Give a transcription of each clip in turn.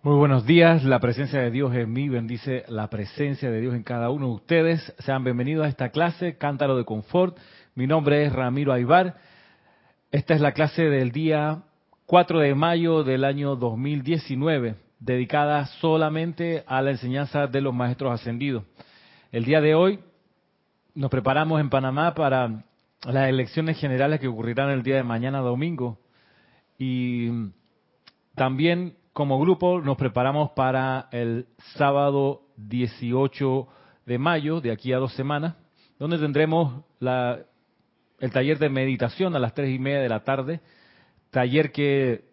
Muy buenos días, la presencia de Dios en mí bendice la presencia de Dios en cada uno de ustedes. Sean bienvenidos a esta clase, Cántaro de Confort. Mi nombre es Ramiro Aybar. Esta es la clase del día 4 de mayo del año 2019, dedicada solamente a la enseñanza de los maestros ascendidos. El día de hoy nos preparamos en Panamá para las elecciones generales que ocurrirán el día de mañana domingo. Y también como grupo nos preparamos para el sábado 18 de mayo, de aquí a dos semanas, donde tendremos el taller de meditación a las tres y media de la tarde, taller que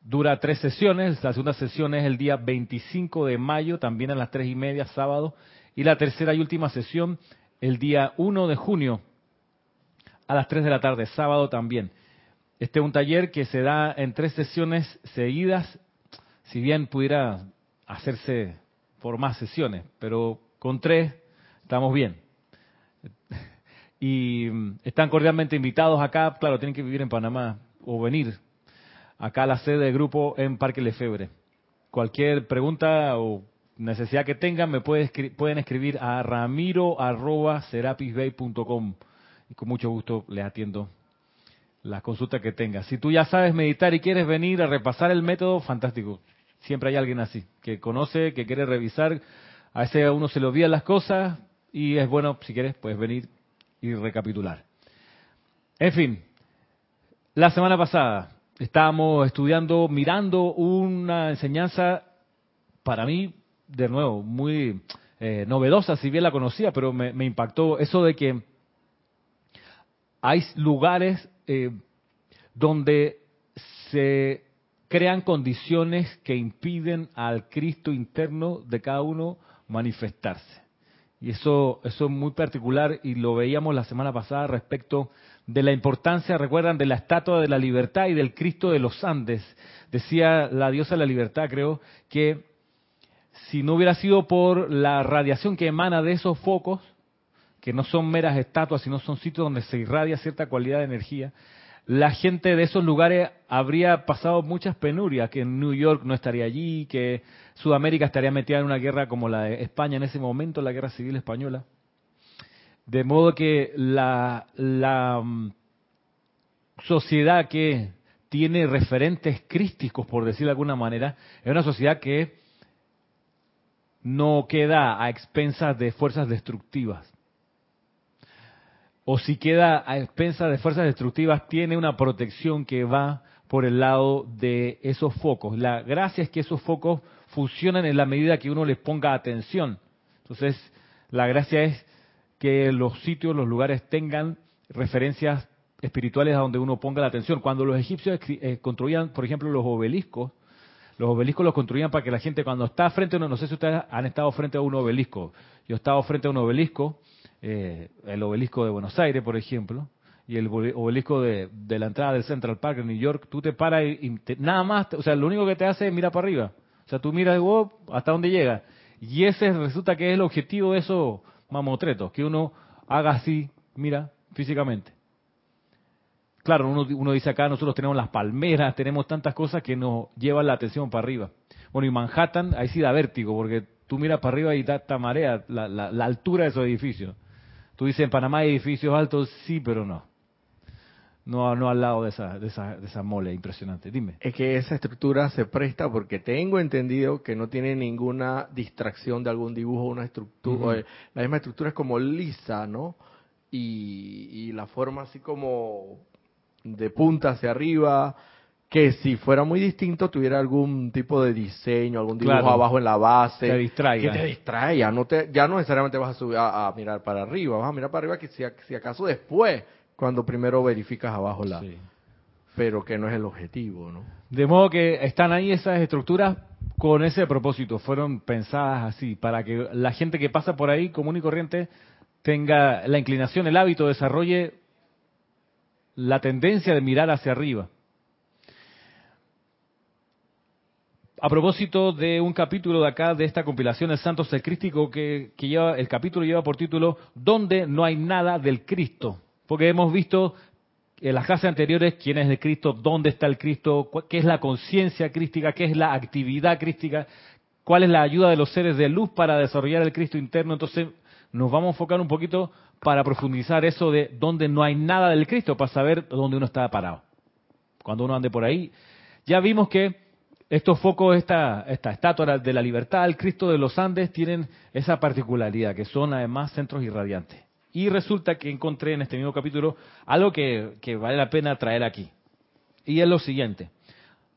dura tres sesiones, la segunda sesión es el día 25 de mayo, también a las tres y media, sábado, y la tercera y última sesión el día 1 de junio a las 3 de la tarde, sábado también. Este es un taller que se da en tres sesiones seguidas si bien pudiera hacerse por más sesiones, pero con tres estamos bien. Y mm, están cordialmente invitados acá, claro, tienen que vivir en Panamá o venir acá a la sede del grupo en Parque Lefebre. Cualquier pregunta o necesidad que tengan, me pueden escribir a ramiro.serapisbay.com y con mucho gusto les atiendo las consultas que tengan. Si tú ya sabes meditar y quieres venir a repasar el método, fantástico. Siempre hay alguien así, que conoce, que quiere revisar. A veces a uno se le olvidan las cosas y es bueno, si quieres, pues venir y recapitular. En fin, la semana pasada estábamos estudiando, mirando una enseñanza para mí, de nuevo, muy eh, novedosa, si bien la conocía, pero me, impactó eso de que hay lugares eh, donde se crean condiciones que impiden al Cristo interno de cada uno manifestarse. Y eso, es muy particular y lo veíamos la semana pasada respecto de la importancia, recuerdan, de la estatua de la libertad y del Cristo de los Andes. Decía la diosa de la libertad, creo, que si no hubiera sido por la radiación que emana de esos focos, que no son meras estatuas, sino son sitios donde se irradia cierta cualidad de energía, la gente de esos lugares habría pasado muchas penurias, que New York no estaría allí, que Sudamérica estaría metida en una guerra como la de España en ese momento, la guerra civil española. De modo que la, la mm, sociedad que tiene referentes crísticos, por decirlo de alguna manera, es una sociedad que no queda a expensas de fuerzas destructivas o si queda a expensas de fuerzas destructivas, tiene una protección que va por el lado de esos focos. La gracia es que esos focos funcionan en la medida que uno les ponga atención. Entonces, la gracia es que los sitios, los lugares tengan referencias espirituales a donde uno ponga la atención. Cuando los egipcios eh, construían, por ejemplo, los obeliscos, los obeliscos los construían para que la gente cuando está frente a uno, no sé si ustedes han estado frente a un obelisco, yo he estado frente a un obelisco eh, el obelisco de Buenos Aires, por ejemplo, y el obelisco de, la entrada del Central Park en New York, tú te paras y, nada más, o sea, lo único que te hace es mirar para arriba. O sea, tú miras oh, hasta dónde llega. Y ese resulta que es el objetivo de esos mamotretos, que uno haga así, mira, físicamente. Claro, uno, uno, dice acá, nosotros tenemos las palmeras, tenemos tantas cosas que nos llevan la atención para arriba. Bueno, y Manhattan, ahí sí da vértigo, porque tú miras para arriba y da esta marea, la, la altura de esos edificios. Tú dices, en Panamá hay edificios altos, sí, pero no. No, no al lado de esa, de, esa, de esa mole impresionante. Dime. Es que esa estructura se presta porque tengo entendido que no tiene ninguna distracción de algún dibujo, una estructura. La misma estructura es como lisa, ¿no? Y, y la forma así como de punta hacia arriba, que si fuera muy distinto tuviera algún tipo de diseño, algún dibujo abajo en la base. Te distraiga. Que te distraiga. No te, ya no necesariamente vas a subir a, mirar para arriba, vas a mirar para arriba que si, si, acaso después, cuando primero verificas abajo la... Pero que no es el objetivo, ¿no? De modo que están ahí esas estructuras con ese propósito, fueron pensadas así, para que la gente que pasa por ahí común y corriente tenga la inclinación, el hábito, desarrolle la tendencia de mirar hacia arriba. A propósito de un capítulo de acá, de esta compilación El Santo Ser Crístico, que, lleva, el capítulo lleva por título ¿Dónde no hay nada del Cristo? Porque hemos visto en las clases anteriores quién es el Cristo, dónde está el Cristo, qué es la conciencia crística, qué es la actividad crística, cuál es la ayuda de los seres de luz para desarrollar el Cristo interno. Entonces nos vamos a enfocar un poquito para profundizar eso de dónde no hay nada del Cristo, para saber dónde uno está parado. Cuando uno ande por ahí. Ya vimos que estos focos, esta, esta estatua de la libertad, el Cristo de los Andes, tienen esa particularidad, que son además centros irradiantes. Y resulta que encontré en este mismo capítulo algo que, vale la pena traer aquí. Y es lo siguiente.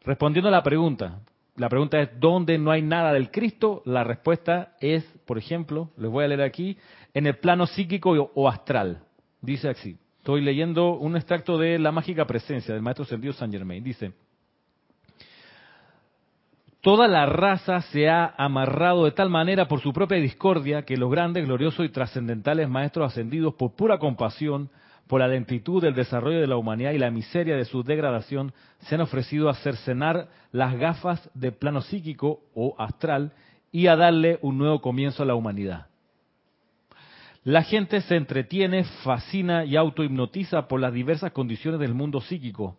Respondiendo a la pregunta, la pregunta es, ¿dónde no hay nada del Cristo? La respuesta es, por ejemplo, les voy a leer aquí, en el plano psíquico o astral. Dice así. Estoy leyendo un extracto de La mágica presencia del maestro Sendido Saint Germain. Dice, Toda la raza se ha amarrado de tal manera por su propia discordia que los grandes, gloriosos y trascendentales maestros ascendidos por pura compasión, por la lentitud del desarrollo de la humanidad y la miseria de su degradación, se han ofrecido a cercenar las gafas de plano psíquico o astral y a darle un nuevo comienzo a la humanidad. La gente se entretiene, fascina y autohipnotiza por las diversas condiciones del mundo psíquico.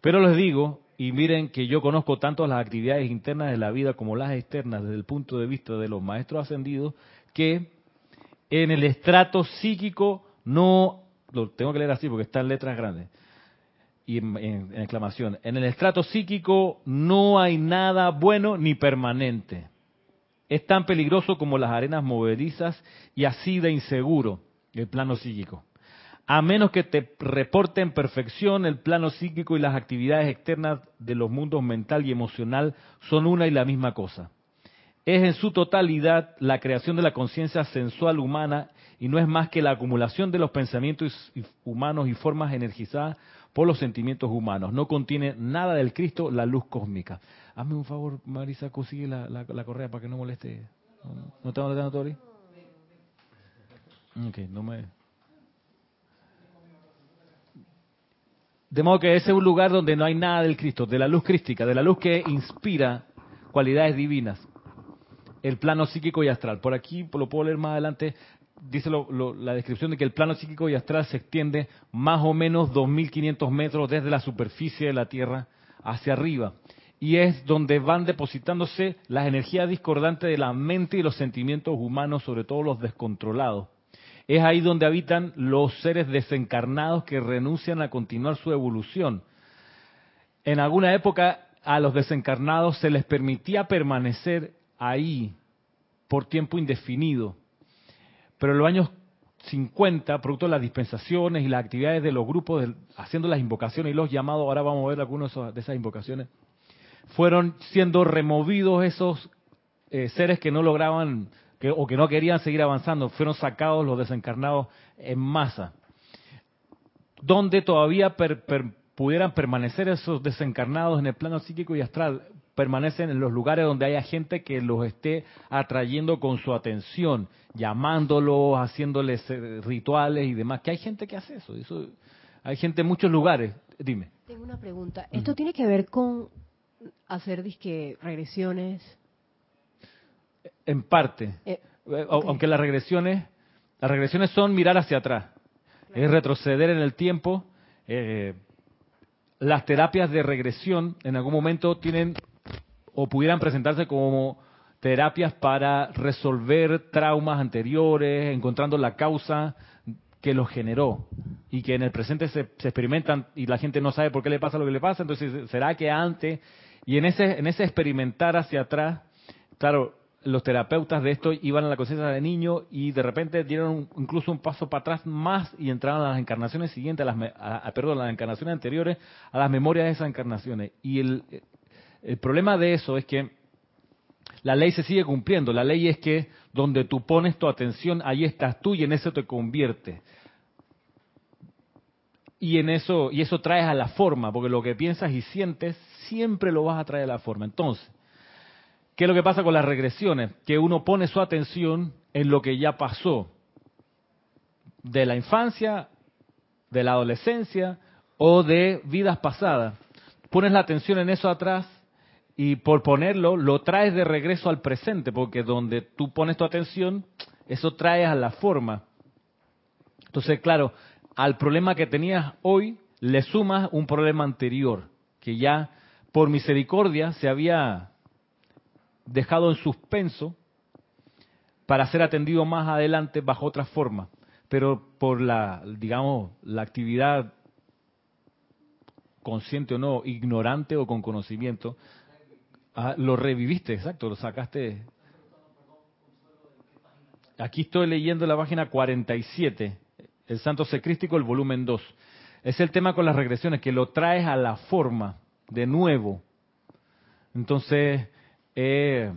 Pero les digo, y miren que yo conozco tanto las actividades internas de la vida como las externas desde el punto de vista de los maestros ascendidos, que en el estrato psíquico no, lo tengo que leer así porque está en letras grandes y en, exclamación, en el estrato psíquico no hay nada bueno ni permanente. Es tan peligroso como las arenas movedizas y así de inseguro el plano psíquico a menos que te reporte en perfección el plano psíquico y las actividades externas de los mundos mental y emocional son una y la misma cosa. Es en su totalidad la creación de la conciencia sensual humana y no es más que la acumulación de los pensamientos humanos y formas energizadas por los sentimientos humanos. No contiene nada del Cristo, la luz cósmica. Hazme un favor, Marisa, consigue la, la, correa para que no moleste. ¿No te molestando, Tori? Ok, no me... De modo que ese es un lugar donde no hay nada del Cristo, de la luz crística, de la luz que inspira cualidades divinas. El plano psíquico y astral. Por aquí, lo puedo leer más adelante, dice la descripción de que el plano psíquico y astral se extiende más o menos 2.500 metros desde la superficie de la Tierra hacia arriba. Y es donde van depositándose las energías discordantes de la mente y los sentimientos humanos, sobre todo los descontrolados. Es ahí donde habitan los seres desencarnados que renuncian a continuar su evolución. En alguna época a los desencarnados se les permitía permanecer ahí por tiempo indefinido. Pero en los años 50, producto de las dispensaciones y las actividades de los grupos, haciendo las invocaciones y los llamados, ahora vamos a ver algunas de esas invocaciones, fueron siendo removidos esos eh, seres que no lograban o que no querían seguir avanzando, fueron sacados los desencarnados en masa. Donde todavía pudieran permanecer esos desencarnados en el plano psíquico y astral, permanecen en los lugares donde haya gente que los esté atrayendo con su atención, llamándolos, haciéndoles eh, rituales y demás. Que hay gente que hace eso. eso hay gente en muchos lugares. Dime. Tengo una pregunta. ¿Esto tiene que ver con hacer disque regresiones en parte. Eh, aunque las regresiones, las regresiones son mirar hacia atrás, es retroceder en el tiempo. Eh, las terapias de regresión en algún momento tienen o pudieran presentarse como terapias para resolver traumas anteriores, encontrando la causa que los generó y que en el presente se, se, experimentan y la gente no sabe por qué le pasa lo que le pasa, entonces será que antes y en ese en ese experimentar hacia atrás, claro, los terapeutas de esto iban a la conciencia de niño y de repente dieron incluso un paso para atrás más y entraron a las encarnaciones siguientes, a las, perdón, a las encarnaciones anteriores, a las memorias de esas encarnaciones. Y el, el problema de eso es que la ley se sigue cumpliendo. La ley es que donde tú pones tu atención, ahí estás tú y en eso te conviertes. Y en eso, y eso traes a la forma, porque lo que piensas y sientes siempre lo vas a traer a la forma. Entonces, ¿Qué es lo que pasa con las regresiones? Que uno pone su atención en lo que ya pasó de la infancia, de la adolescencia o de vidas pasadas. Pones la atención en eso atrás y por ponerlo lo traes de regreso al presente, porque donde tú pones tu atención, eso trae a la forma. Entonces, claro, al problema que tenías hoy le sumas un problema anterior que ya por misericordia se había dejado en suspenso para ser atendido más adelante bajo otra forma, pero por la, digamos, la actividad consciente o no, ignorante o con conocimiento, ah, lo reviviste, exacto, lo sacaste. Aquí estoy leyendo la página 47, el Santo Secrístico, el volumen 2. Es el tema con las regresiones, que lo traes a la forma de nuevo. Entonces, eh,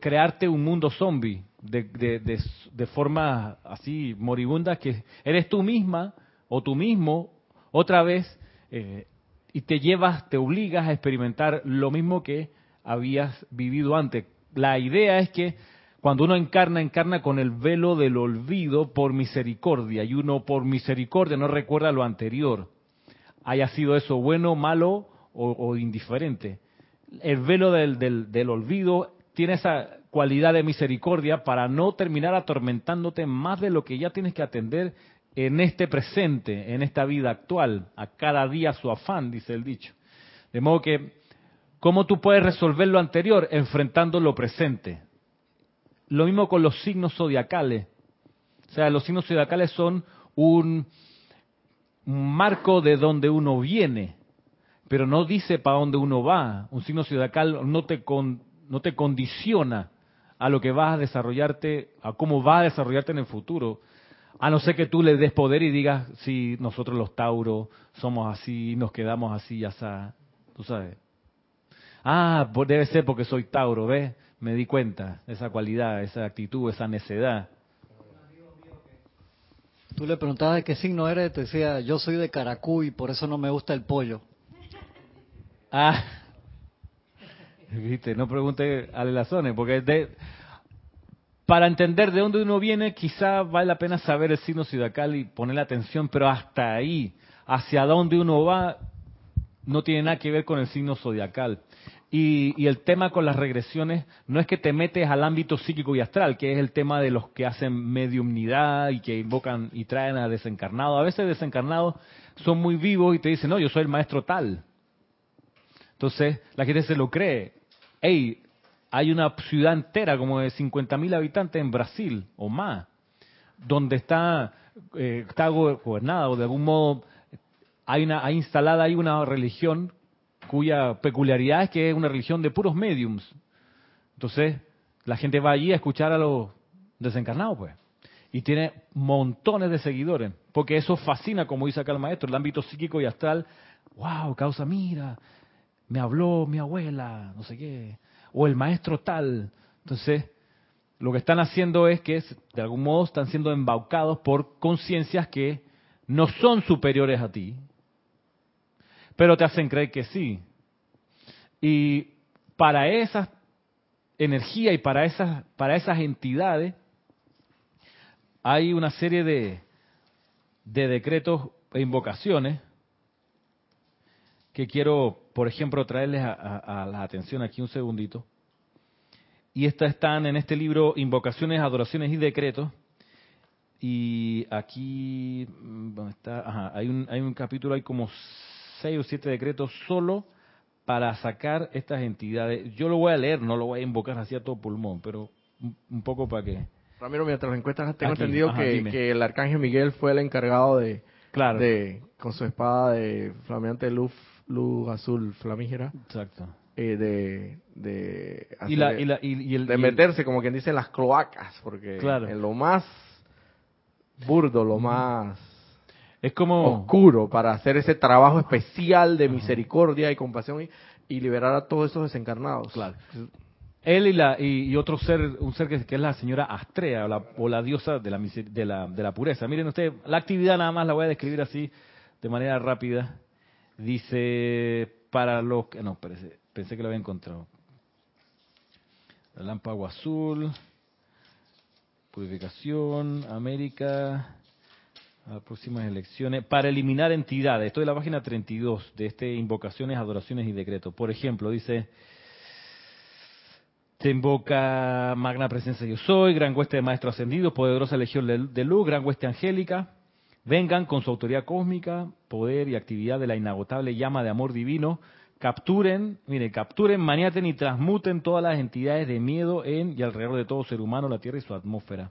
crearte un mundo zombie de, de, de, forma así moribunda que eres tú misma o tú mismo otra vez eh, y te llevas, te obligas a experimentar lo mismo que habías vivido antes. La idea es que cuando uno encarna, encarna con el velo del olvido por misericordia y uno por misericordia no recuerda lo anterior, haya sido eso bueno, malo o, indiferente. El velo del, del, del olvido tiene esa cualidad de misericordia para no terminar atormentándote más de lo que ya tienes que atender en este presente, en esta vida actual, a cada día su afán, dice el dicho. De modo que, ¿cómo tú puedes resolver lo anterior? Enfrentando lo presente. Lo mismo con los signos zodiacales. O sea, los signos zodiacales son un marco de donde uno viene, pero no dice para dónde uno va. Un signo zodiacal no te, con, no te condiciona a lo que vas a desarrollarte, a cómo va a desarrollarte en el futuro. A no ser que tú le des poder y digas, si nosotros los Tauros somos así, nos quedamos así, ya está. Tú sabes. Ah, pues debe ser porque soy Tauro, ¿ves? Me di cuenta, esa cualidad, esa actitud, esa necedad. Tú le preguntabas de qué signo eres, te decía, yo soy de Caracú y por eso no me gusta el pollo. Ah, Viste, no pregunte a Lelazones, porque de, para entender de dónde uno viene, quizá vale la pena saber el signo zodiacal y poner atención, pero hasta ahí, hacia dónde uno va, no tiene nada que ver con el signo zodiacal. Y, y, el tema con las regresiones no es que te metes al ámbito psíquico y astral, que es el tema de los que hacen mediumnidad y que invocan y traen a desencarnados. A veces desencarnados son muy vivos y te dicen, no, yo soy el maestro tal. Entonces la gente se lo cree hey, hay una ciudad entera como de 50.000 habitantes en Brasil o más, donde está, eh, está gobernada o de algún modo hay, una, hay instalada ahí una religión cuya peculiaridad es que es una religión de puros mediums. Entonces, la gente va allí a escuchar a los desencarnados, pues. Y tiene montones de seguidores, porque eso fascina, como dice acá el maestro, el ámbito psíquico y astral. ¡Wow! Causa, mira, me habló mi abuela, no sé qué, o el maestro tal. Entonces, lo que están haciendo es que de algún modo están siendo embaucados por conciencias que no son superiores a ti, pero te hacen creer que sí. Y para esa energía y para esas, para esas entidades hay una serie de, de decretos e invocaciones que quiero, por ejemplo, traerles a, la atención aquí un segundito. Y estas están en este libro Invocaciones, Adoraciones y Decretos. Y aquí mm, ¿dónde está? hay, un, hay un capítulo, hay como seis o siete decretos solo para sacar estas entidades. Yo lo voy a leer, no lo voy a invocar así a todo pulmón, pero un, poco para que... Ramiro, mientras lo encuestas, tengo entendido que, que, el arcángel Miguel fue el encargado de, claro. de con su espada de flameante luz luz azul flamígera. Exacto. Eh, de de, y de meterse, como quien dice, en las cloacas, porque en lo más burdo, lo más es como oscuro, para hacer ese trabajo especial de misericordia y compasión y, liberar a todos esos desencarnados. Claro. Él y, la, y, otro ser, un ser que, es la señora Astrea, o la, o la diosa de la, de, la, de la pureza. Miren ustedes, la actividad nada más la voy a describir así, de manera rápida. Dice, para los. No, pensé, pensé que lo había encontrado. Relámpago azul, purificación, América, a próximas elecciones, para eliminar entidades. Estoy en la página 32 de este Invocaciones, Adoraciones y Decretos. Por ejemplo, dice, te invoca Magna Presencia Yo Soy, Gran Hueste de Maestro Ascendido, Poderosa Legión de Luz, Gran Hueste Angélica, vengan con su autoridad cósmica, poder y actividad de la inagotable llama de amor divino, capturen, mire, capturen, maniaten y transmuten todas las entidades de miedo en y alrededor de todo ser humano, la Tierra y su atmósfera.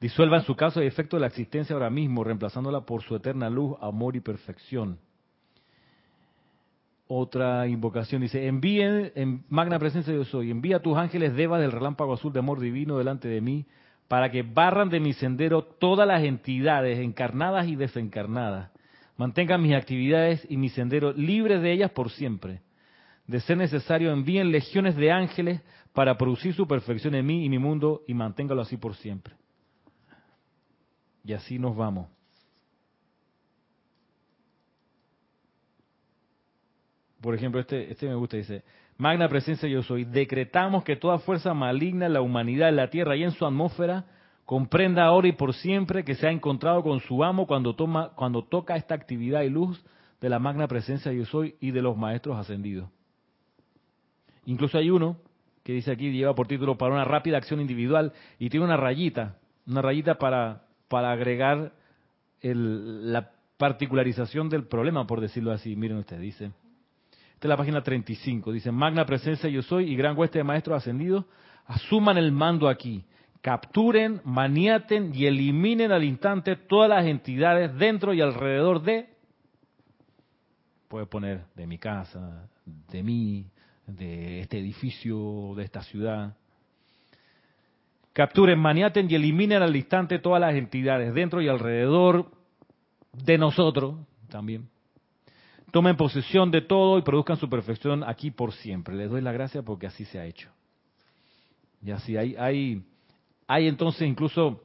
Disuelvan su caso de efecto de la existencia ahora mismo, reemplazándola por su eterna luz, amor y perfección. Otra invocación dice, envíen, en magna presencia yo soy, envía a tus ángeles deva del relámpago azul de amor divino delante de mí, para que barran de mi sendero todas las entidades encarnadas y desencarnadas. Mantengan mis actividades y mi sendero libres de ellas por siempre. De ser necesario, envíen legiones de ángeles para producir su perfección en mí y mi mundo y manténgalo así por siempre. Y así nos vamos. Por ejemplo, este, este me gusta, dice, Magna presencia yo soy, decretamos que toda fuerza maligna en la humanidad, en la tierra y en su atmósfera, comprenda ahora y por siempre que se ha encontrado con su amo cuando, toma, cuando toca esta actividad y luz de la magna presencia yo soy y de los maestros ascendidos. Incluso hay uno que dice aquí, lleva por título para una rápida acción individual y tiene una rayita, una rayita para para agregar la particularización del problema, por decirlo así. Miren ustedes, dice. Esta es la página 35. Dice, Magna presencia yo soy y gran hueste de maestros ascendidos, asuman el mando aquí. Capturen, maniaten y eliminen al instante todas las entidades dentro y alrededor de, puede poner de mi casa, de mí, de este edificio, de esta ciudad, Capturen, maniaten y eliminen al instante todas las entidades dentro y alrededor de nosotros también. Tomen posesión de todo y produzcan su perfección aquí por siempre. Les doy la gracia porque así se ha hecho. Y así hay, hay, hay entonces incluso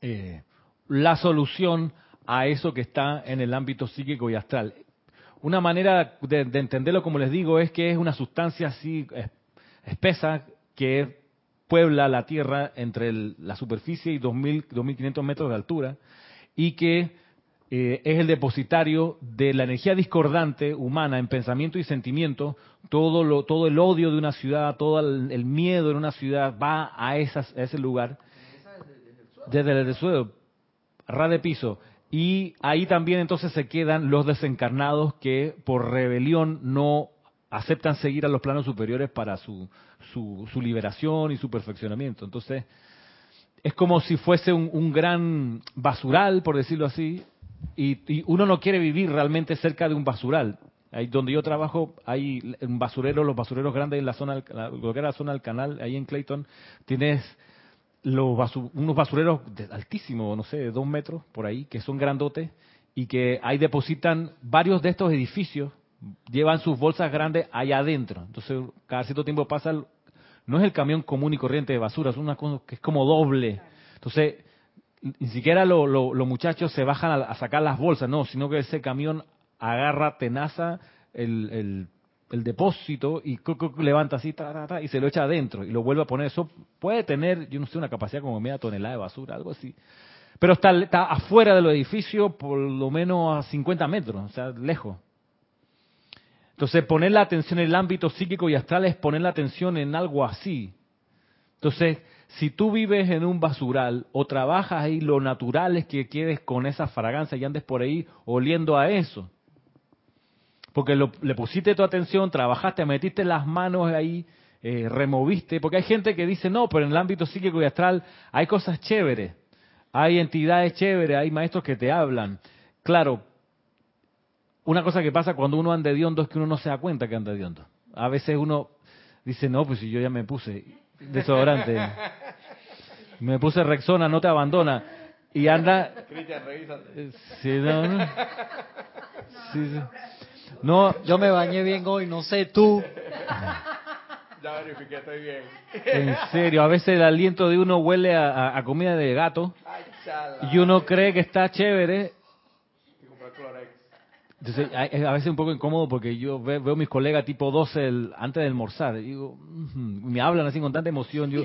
eh, la solución a eso que está en el ámbito psíquico y astral. Una manera de, de entenderlo, como les digo, es que es una sustancia así espesa que puebla la Tierra entre la superficie y 2.000, 2.500 metros de altura y que eh, es el depositario de la energía discordante humana en pensamiento y sentimiento. Todo, lo, todo el odio de una ciudad, todo el, miedo en una ciudad va a, ese lugar desde el suelo, ras de piso. Y ahí también entonces se quedan los desencarnados que por rebelión no aceptan seguir a los planos superiores para su, su, liberación y su perfeccionamiento. Entonces, es como si fuese un, gran basural, por decirlo así, y, uno no quiere vivir realmente cerca de un basural. Ahí donde yo trabajo hay un basurero, los basureros grandes en la zona, lo que era la zona del canal, ahí en Clayton, tienes los unos basureros altísimos, no sé, de dos metros por ahí, que son grandotes y que ahí depositan varios de estos edificios llevan sus bolsas grandes allá adentro. Entonces, cada cierto tiempo pasa, no es el camión común y corriente de basura, es una cosa que es como doble. Entonces, ni siquiera los muchachos se bajan a, sacar las bolsas, no, sino que ese camión agarra, tenaza el, depósito y levanta así y se lo echa adentro y lo vuelve a poner. Eso puede tener, yo no sé, una capacidad como media tonelada de basura, algo así. Pero está, está afuera del edificio por lo menos a 50 metros, o sea, lejos. Entonces, poner la atención en el ámbito psíquico y astral es poner la atención en algo así. Entonces, si tú vives en un basural o trabajas ahí, lo natural es que quedes con esa fragancia y andes por ahí oliendo a eso. Porque le pusiste tu atención, trabajaste, metiste las manos ahí, eh, removiste. Porque hay gente que dice, no, pero en el ámbito psíquico y astral hay cosas chéveres. Hay entidades chéveres, hay maestros que te hablan. Claro, una cosa que pasa cuando uno anda de hondo es que uno no se da cuenta que anda de hondo. A veces uno dice, no, pues si yo ya me puse desodorante, me puse Rexona, no te abandona. Y anda... Cristian, revisa. Sí, no, no. Sí, sí. No, yo me bañé bien hoy, no sé tú. Ya verifiqué, estoy bien. En serio, a veces el aliento de uno huele a, a comida de gato y uno cree que está chévere entonces, es a veces un poco incómodo porque yo veo, mis colegas tipo 12 antes de almorzar. Y digo, me hablan así con tanta emoción. Yo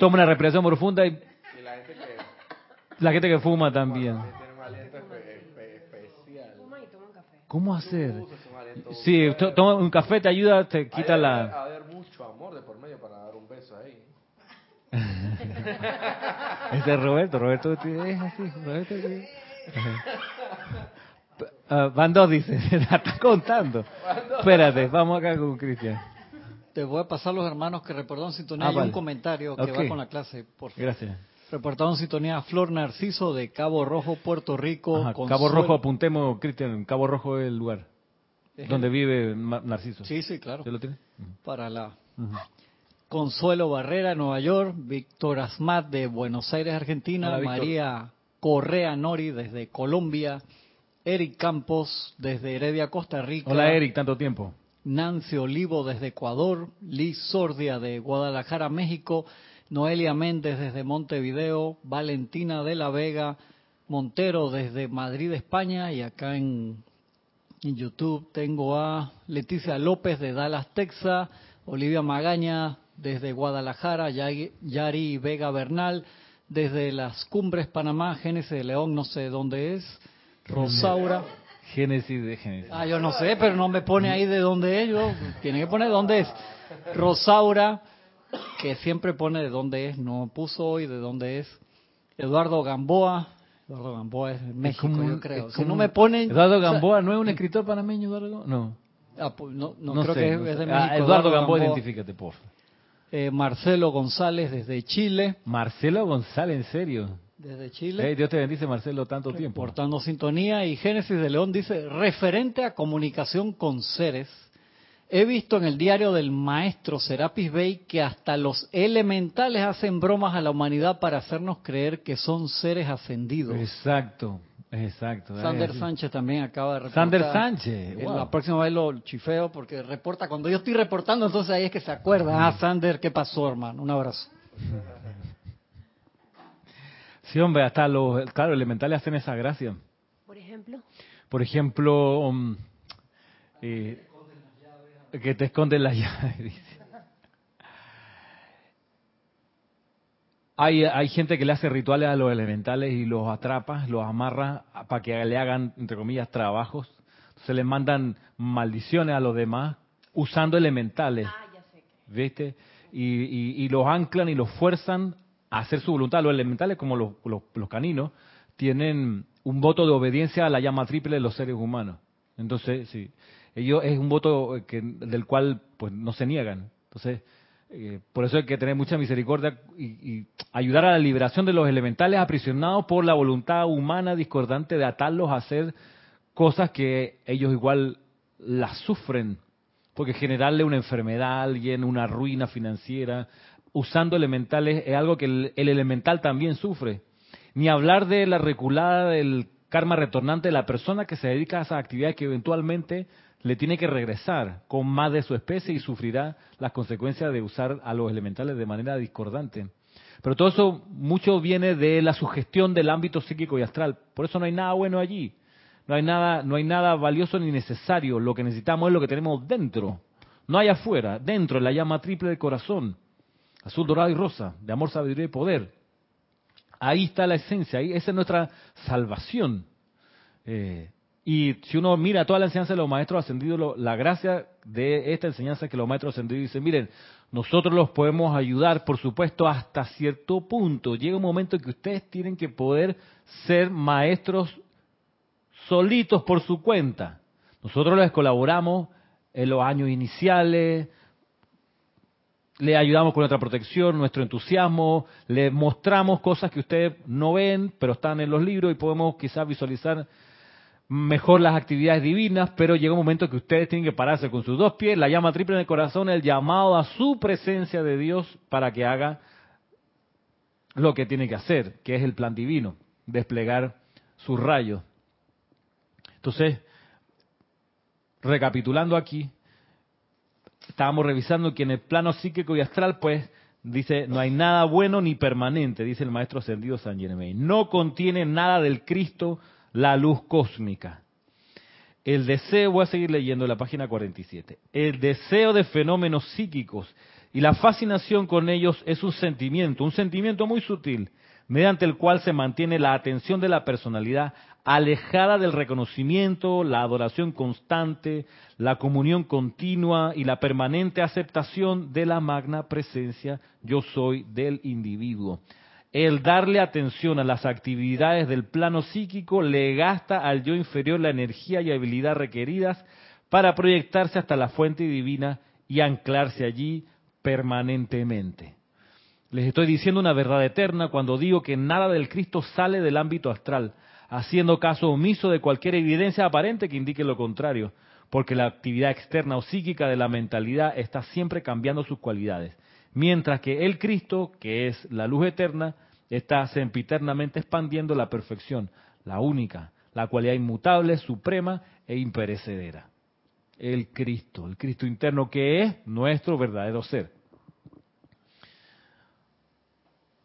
tomo una respiración profunda y, la gente que, la gente que fuma también. ¿Cómo hacer? Sí, toma un café te ayuda, te quita la... haber mucho amor de por medio para dar un beso ahí. Ese es Roberto, Roberto es así, Roberto es Ah, van dos, dice, la está contando. Espérate, vamos acá con Cristian. Te voy a pasar los hermanos que reportaron sintonía Ah, y vale. un comentario que Ok. va con la clase, por favor. Gracias. Reportaron sintonía Flor Narciso de Cabo Rojo, Puerto Rico. Ajá, Cabo Rojo, apuntemos, Cristian, Cabo Rojo es el lugar Es donde el- vive Narciso. Sí, sí, claro. ¿Se lo tiene? Para la Ujú. Consuelo Barrera, Nueva York, Víctor Asmat de Buenos Aires, Argentina, Hola. María Correa Nori desde Colombia, Eric Campos desde Heredia, Costa Rica, Hola Eric, tanto tiempo. Nancy Olivo desde Ecuador, Liz Sordia de Guadalajara, México, Noelia Méndez desde Montevideo, Valentina de la Vega, Montero desde Madrid, España, y acá en, en YouTube tengo a Leticia López de Dallas, Texas, Olivia Magaña desde Guadalajara, Yari Yari Vega Bernal desde las Cumbres, Panamá, Génesis de León, no sé dónde es, Rosaura. Génesis de Génesis. Ah, yo no sé, pero no me pone ahí de dónde es. Yo, tiene que poner dónde es. Rosaura, que siempre pone de dónde es, no puso hoy de dónde es. Eduardo Gamboa. Eduardo Gamboa es de México, como yo creo. Si no me ponen... Eduardo Gamboa, ¿no es un escritor panameño, Eduardo? No. ah, pues, no, no, No creo sé, que es, no es sé. de Ah, México. Eduardo Gamboa, identifícate, por favor. Eh, Marcelo González desde Chile. Marcelo González, en serio. Desde Chile. Eh, Dios te bendice, Marcelo, tanto tiempo. Portando sintonía y Génesis de León dice, referente a comunicación con seres, he visto en el diario del maestro Serapis Bey que hasta los elementales hacen bromas a la humanidad para hacernos creer que son seres ascendidos. Exacto, exacto. Sander. Sánchez también acaba de reportar. Sander Sánchez, Eh, wow. La próxima vez lo chifeo porque reporta cuando yo estoy reportando, entonces ahí es que se acuerda. Ah, Sander, ¿qué pasó, hermano? Un abrazo. Sí, hombre, hasta los, claro, elementales hacen esa gracia. Por ejemplo, Por ejemplo, um, eh, que te esconden las llaves. dice. Hay, hay gente que le hace rituales a los elementales y los atrapa, los amarra para que le hagan, entre comillas, trabajos. Se les mandan maldiciones a los demás usando elementales. ¿Viste? Y, y- y los anclan y los fuerzan hacer su voluntad. Los elementales, como los, caninos, tienen un voto de obediencia a la llama triple de los seres humanos. Entonces, sí, ellos es un voto eh, del cual pues no se niegan. Entonces, eh, por eso hay que tener mucha misericordia y, y ayudar a la liberación de los elementales aprisionados por la voluntad humana discordante de atarlos a hacer cosas que ellos igual las sufren. Porque generarle una enfermedad a alguien, una ruina financiera, usando elementales, es algo que el, el elemental también sufre. Ni hablar de la reculada del karma retornante de la persona que se dedica a esa actividad que eventualmente le tiene que regresar con más de su especie y sufrirá las consecuencias de usar a los elementales de manera discordante. Pero todo eso mucho viene de la sugestión del ámbito psíquico y astral. Por eso no hay nada bueno allí. No hay nada, no hay nada valioso ni necesario. Lo que necesitamos es lo que tenemos dentro. No hay afuera, dentro, en la llama triple del corazón. Azul, dorado y rosa, de amor, sabiduría y poder. Ahí está la esencia, ahí, esa es nuestra salvación. Eh, y si uno mira toda la enseñanza de los maestros ascendidos, la gracia de esta enseñanza es que los maestros ascendidos dicen, miren, nosotros los podemos ayudar, por supuesto, hasta cierto punto. Llega un momento en que ustedes tienen que poder ser maestros solitos por su cuenta. Nosotros les colaboramos en los años iniciales, le ayudamos con nuestra protección, nuestro entusiasmo, le mostramos cosas que ustedes no ven, pero están en los libros y podemos quizás visualizar mejor las actividades divinas, pero llega un momento que ustedes tienen que pararse con sus dos pies, la llama triple en el corazón, el llamado a su presencia de Dios para que haga lo que tiene que hacer, que es el plan divino, desplegar sus rayos. Entonces, recapitulando aquí, estábamos revisando que en el plano psíquico y astral, pues, dice, no hay nada bueno ni permanente, dice el maestro ascendido San Germain. No contiene nada del Cristo la luz cósmica. El deseo, voy a seguir leyendo la página 47, el deseo de fenómenos psíquicos Y la fascinación con ellos es un sentimiento, un sentimiento muy sutil, mediante el cual se mantiene la atención de la personalidad alejada del reconocimiento, la adoración constante, la comunión continua y la permanente aceptación de la magna presencia yo soy del individuo. El darle atención a las actividades del plano psíquico le gasta al yo inferior la energía y habilidad requeridas para proyectarse hasta la fuente divina y anclarse allí permanentemente. Les estoy diciendo una verdad eterna cuando digo que nada del Cristo sale del ámbito astral, haciendo caso omiso de cualquier evidencia aparente que indique lo contrario, porque la actividad externa o psíquica de la mentalidad está siempre cambiando sus cualidades, mientras que el Cristo, que es la luz eterna, está sempiternamente expandiendo la perfección, la única, la cualidad inmutable, suprema e imperecedera. El Cristo, el Cristo interno que es nuestro verdadero ser.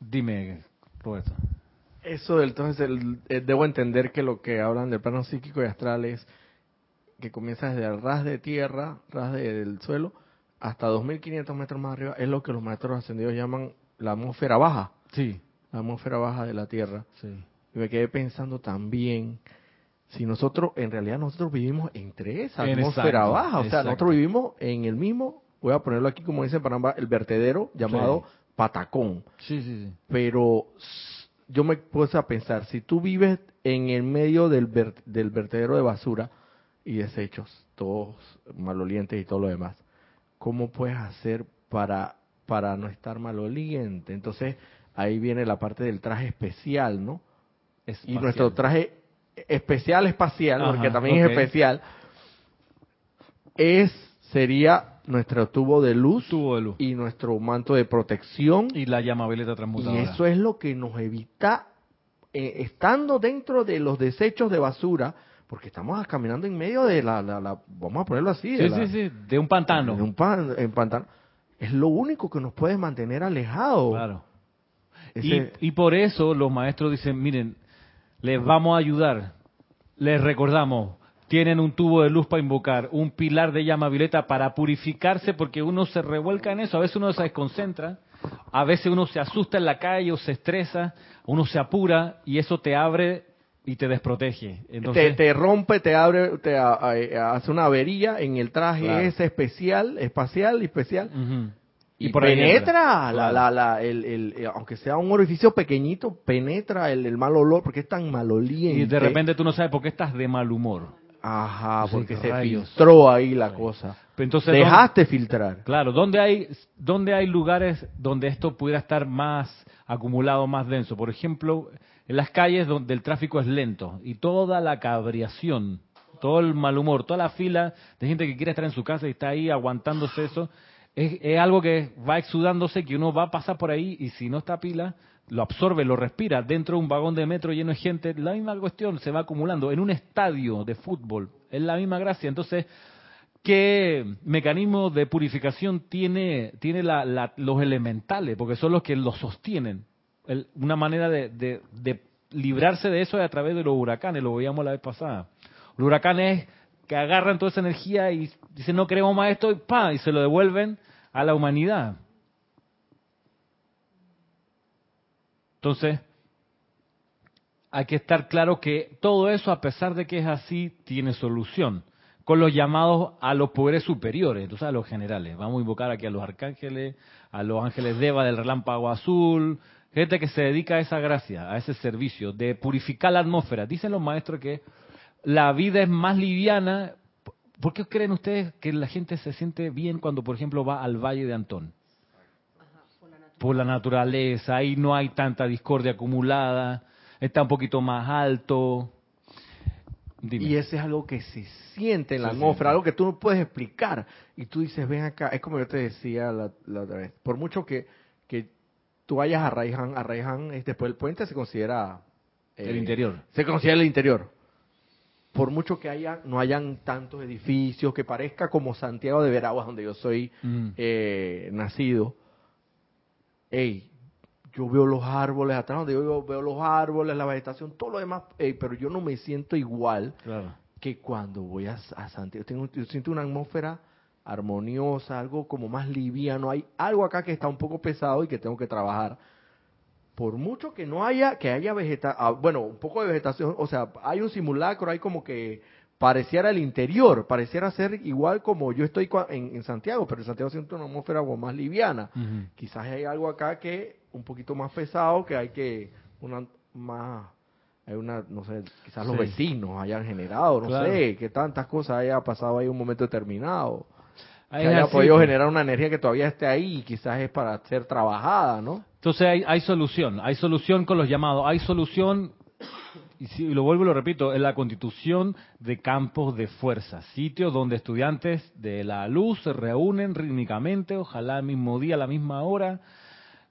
Dime, Roberto. Eso, entonces, el- eh, debo entender que lo que hablan del plano psíquico y astral es que comienza desde el ras de tierra, ras de- del suelo, hasta 2500 metros más arriba, es lo que los maestros ascendidos llaman la atmósfera baja, Sí, la atmósfera baja de la tierra. sí. Y me quedé pensando también, si nosotros, en realidad nosotros vivimos entre esa En atmósfera exacto, baja, o sea, exacto. nosotros vivimos en el mismo, voy a ponerlo aquí como dicen para el vertedero llamado Patacón Sí, sí, sí. pero yo me puse a pensar, si tú vives en el medio del, ver- del vertedero de basura y desechos, todos malolientes y todo lo demás, ¿cómo puedes hacer para, para no estar maloliente? Entonces, ahí viene la parte del traje especial, ¿no? Y nuestro traje especial espacial, porque también es especial, es sería nuestro tubo de luz tubo de luz. y nuestro manto de protección Y la llama violeta y transmutadora. eso es lo que nos evita, eh, estando dentro de los desechos de basura, porque estamos caminando en medio de la, la- la- vamos a ponerlo así, de Sí, la- sí, sí, de un pantano. de un pan- en pantano. Es lo único que nos puede mantener alejados. Claro. Ese- Y, y por eso los maestros dicen, miren, les vamos a ayudar. Les recordamos, tienen un tubo de luz para invocar, un pilar de llama violeta para purificarse, porque uno se revuelca en eso, a veces uno se desconcentra, a veces uno se asusta en la calle o se estresa, uno se apura y eso te abre y te desprotege. Entonces, te, te rompe, te abre, te a- a- hace una avería en el traje Claro. ese especial, espacial y especial. Y, por ahí penetra, la, la, la, el, el- eh, aunque sea un orificio pequeñito, penetra el, el mal olor porque es tan maloliente. Y de repente tú no sabes por qué estás de mal humor. Ajá, Sí, porque se rayos. filtró ahí la cosa. Entonces, Dejaste filtrar. Claro, ¿dónde hay, ¿dónde hay lugares donde esto pudiera estar más acumulado, más denso? Por ejemplo, en las calles donde el tráfico es lento y toda la cabriación, todo el mal humor, toda la fila de gente que quiere estar en su casa y está ahí aguantándose eso, es, es algo que va exudándose, que uno va a pasar por ahí y si no está pila, lo absorbe, lo respira. Dentro de un vagón de metro lleno de gente, la misma cuestión se va acumulando. En un estadio de fútbol, es la misma gracia. Entonces, ¿Qué mecanismo de purificación tiene, tiene la- los elementales? Porque son los que los sostienen. Una manera de, librarse de eso es a través de los huracanes, lo veíamos la vez pasada. Los huracanes que agarran toda esa energía y dicen no queremos más esto y y se lo devuelven a la humanidad. Entonces, hay que estar claro que todo eso, a pesar de que es así, tiene solución. Con los llamados a los poderes superiores, entonces a los generales. Vamos a invocar aquí a los arcángeles, a los ángeles Deva del relámpago azul, gente que se dedica a esa gracia, a ese servicio de purificar la atmósfera. Dicen los maestros que la vida es más liviana. ¿Por qué creen ustedes que la gente se siente bien cuando, por ejemplo, va al Valle de Antón? Por la naturaleza, ahí no hay tanta discordia acumulada, está un poquito más alto. Dime. Y ese es algo que se siente en la Se atmósfera, siente. algo que tú no puedes explicar. Y tú dices, ven acá, es como yo te decía la, la otra vez, por mucho que, que tú vayas a Raiján, a Raiján, es después del puente se considera... eh, el interior. Se considera el interior. Por mucho que haya, no hayan tantos edificios, que parezca como Santiago de Veraguas, donde yo soy Mm. eh, nacido. Ey, yo veo los árboles atrás, donde yo veo, veo los árboles, la vegetación, todo lo demás, ey, pero yo no me siento igual Claro. que cuando voy a, a Santiago. Tengo, yo siento una atmósfera armoniosa, algo como más liviano. Hay algo acá que está un poco pesado y que tengo que trabajar. Por mucho que no haya, que haya vegetación, bueno, un poco de vegetación, o sea, hay un simulacro, hay como que pareciera el interior, pareciera ser igual como yo estoy en, Santiago, pero en Santiago siento una atmósfera más liviana. Quizás hay algo acá que un poquito más pesado, que hay que una más hay una, no sé, quizás los vecinos hayan generado, no sé, que tantas cosas haya pasado ahí en un momento determinado. que haya podido generar una energía que todavía esté ahí y quizás es para ser trabajada, ¿no? Entonces hay, hay solución, hay solución con los llamados, hay solución y, si, lo vuelvo y lo repito, es la constitución de campos de fuerza, sitios donde estudiantes de la luz se reúnen rítmicamente, ojalá al mismo día, a la misma hora,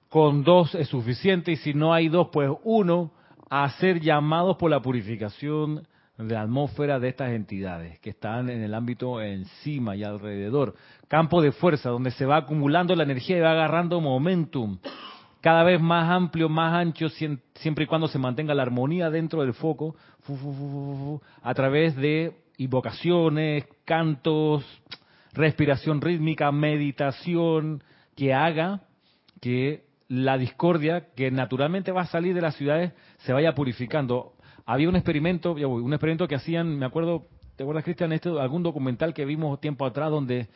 con dos es suficiente y si no hay dos, pues uno, a ser llamados por la purificación de la atmósfera de estas entidades que están en el ámbito encima y alrededor. Campo de fuerza donde se va acumulando la energía y va agarrando momentum cada vez más amplio, más ancho, siempre y cuando se mantenga la armonía dentro del foco, a través de invocaciones, cantos, respiración rítmica, meditación, que haga que la discordia que naturalmente va a salir de las ciudades se vaya purificando. Había un experimento, un experimento que hacían, me acuerdo, ¿te acuerdas Cristian? Este, algún documental que vimos tiempo atrás donde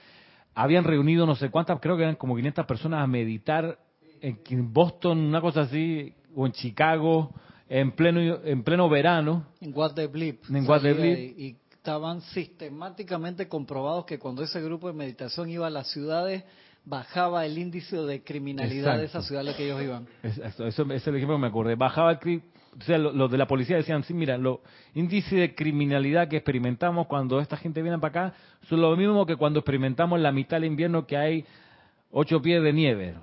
habían reunido no sé cuántas, creo que eran como 500 personas a meditar en Boston, una cosa así, o en Chicago, en pleno en pleno verano. En Guadeblip. En Guadeblip. Y, estaban sistemáticamente comprobados que cuando ese grupo de meditación iba a las ciudades, bajaba el índice de criminalidad de esa ciudad a la que ellos iban. Eso, eso, ese es el ejemplo que me acordé. Bajaba el o sea, los de la policía decían, sí, mira, los índices de criminalidad que experimentamos cuando esta gente viene para acá son lo mismo que cuando experimentamos la mitad del invierno que hay ocho pies de nieve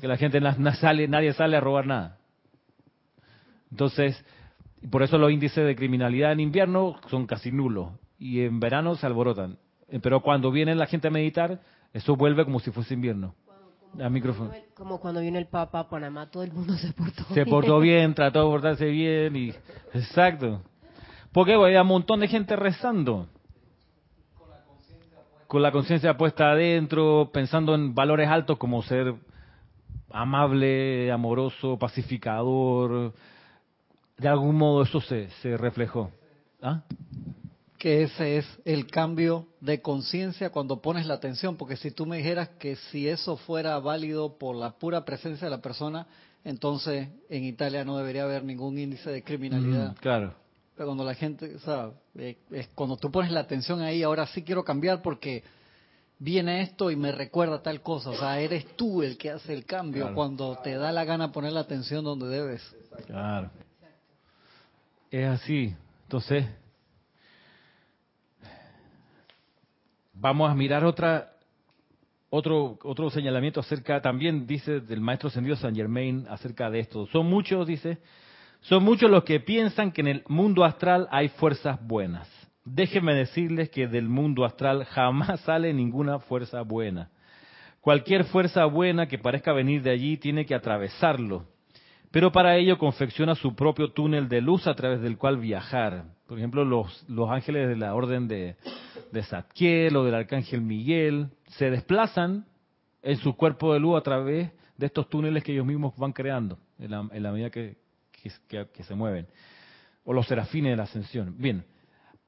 que la gente no sale, nadie sale a robar nada. Entonces, por eso los índices de criminalidad en invierno son casi nulos y en verano se alborotan. Eh, pero cuando viene la gente a meditar, eso vuelve como si fuese invierno. Como, micrófono. como cuando viene el Papa a Panamá, todo el mundo se portó bien. Se portó bien, trató de portarse bien y exacto. Porque hay un montón de gente rezando. Con la conciencia puesta adentro, pensando en valores altos como ser amable, amoroso, pacificador. De algún modo eso se, se reflejó. ¿Ah? Que ese es el cambio de conciencia cuando pones la atención, porque si tú me dijeras que si eso fuera válido por la pura presencia de la persona, entonces en Italia no debería haber ningún índice de criminalidad. Mm, claro. Pero cuando la gente, o sea, eh, es, cuando tú pones la atención ahí, ahora sí quiero cambiar porque viene esto y me recuerda tal cosa. O sea, eres tú el que hace el cambio cuando te da la gana poner la atención donde debes. Claro. Es así. Entonces, vamos a mirar otra otro otro señalamiento acerca también dice del maestro ascendido San Germain acerca de esto. Son muchos, dice, son muchos los que piensan que en el mundo astral hay fuerzas buenas Déjenme decirles que del mundo astral jamás sale ninguna fuerza buena. Cualquier fuerza buena que parezca venir de allí tiene que atravesarlo, pero para ello confecciona su propio túnel de luz a través del cual viajar. Por ejemplo, los, ángeles de la orden de, de Zadkiel o del arcángel Miguel se desplazan en su cuerpo de luz a través de estos túneles que ellos mismos van creando en la, medida que, que se mueven. O los serafines de la ascensión. Bien,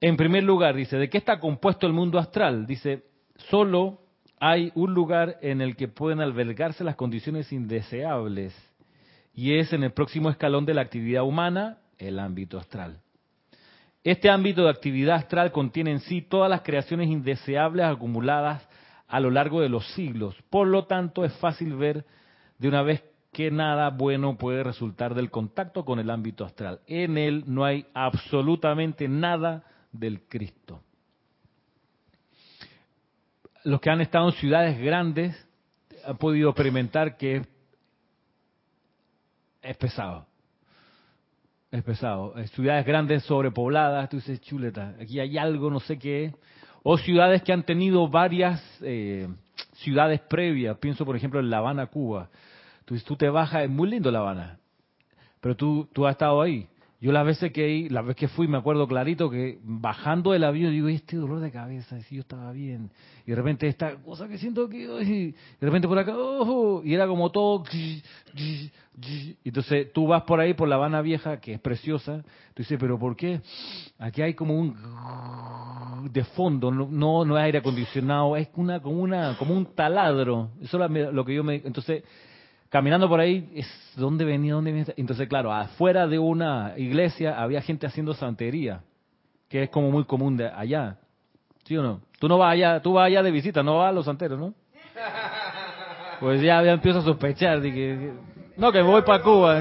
en primer lugar, dice, ¿de qué está compuesto el mundo astral? Dice, solo hay un lugar en el que pueden albergarse las condiciones indeseables, y es en el próximo escalón de la actividad humana, el ámbito astral. Este ámbito de actividad astral contiene en sí todas las creaciones indeseables acumuladas a lo largo de los siglos. Por lo tanto, es fácil ver de una vez que nada bueno puede resultar del contacto con el ámbito astral. En él no hay absolutamente nada del Cristo. Los que han estado en ciudades grandes han podido experimentar que es pesado. Es pesado. Ciudades grandes sobrepobladas, tú dices, chuleta, aquí hay algo, no sé qué. O ciudades que han tenido varias eh, ciudades previas. Pienso, por ejemplo, en La Habana, Cuba. Tú, tú te bajas, es muy lindo La Habana, pero tú, tú has estado ahí Yo las veces que la vez que fui me acuerdo clarito que bajando del avión digo, este dolor de cabeza, si yo estaba bien. Y de repente esta cosa que siento que y de repente por acá, oh, y era como todo entonces tú vas por ahí por la Habana Vieja, que es preciosa, tú dices, pero ¿por qué? Aquí hay como un de fondo, no no, es aire acondicionado, es una como una como un taladro. Eso es lo que yo me entonces caminando por ahí, es ¿dónde venía? ¿Dónde venía? Entonces, claro, afuera de una iglesia había gente haciendo santería, que es como muy común de allá. ¿Sí o no? Tú no vas allá, tú vas allá de visita, no vas a los santeros, ¿no? Pues ya, empiezo a sospechar de que, no, que voy para Cuba.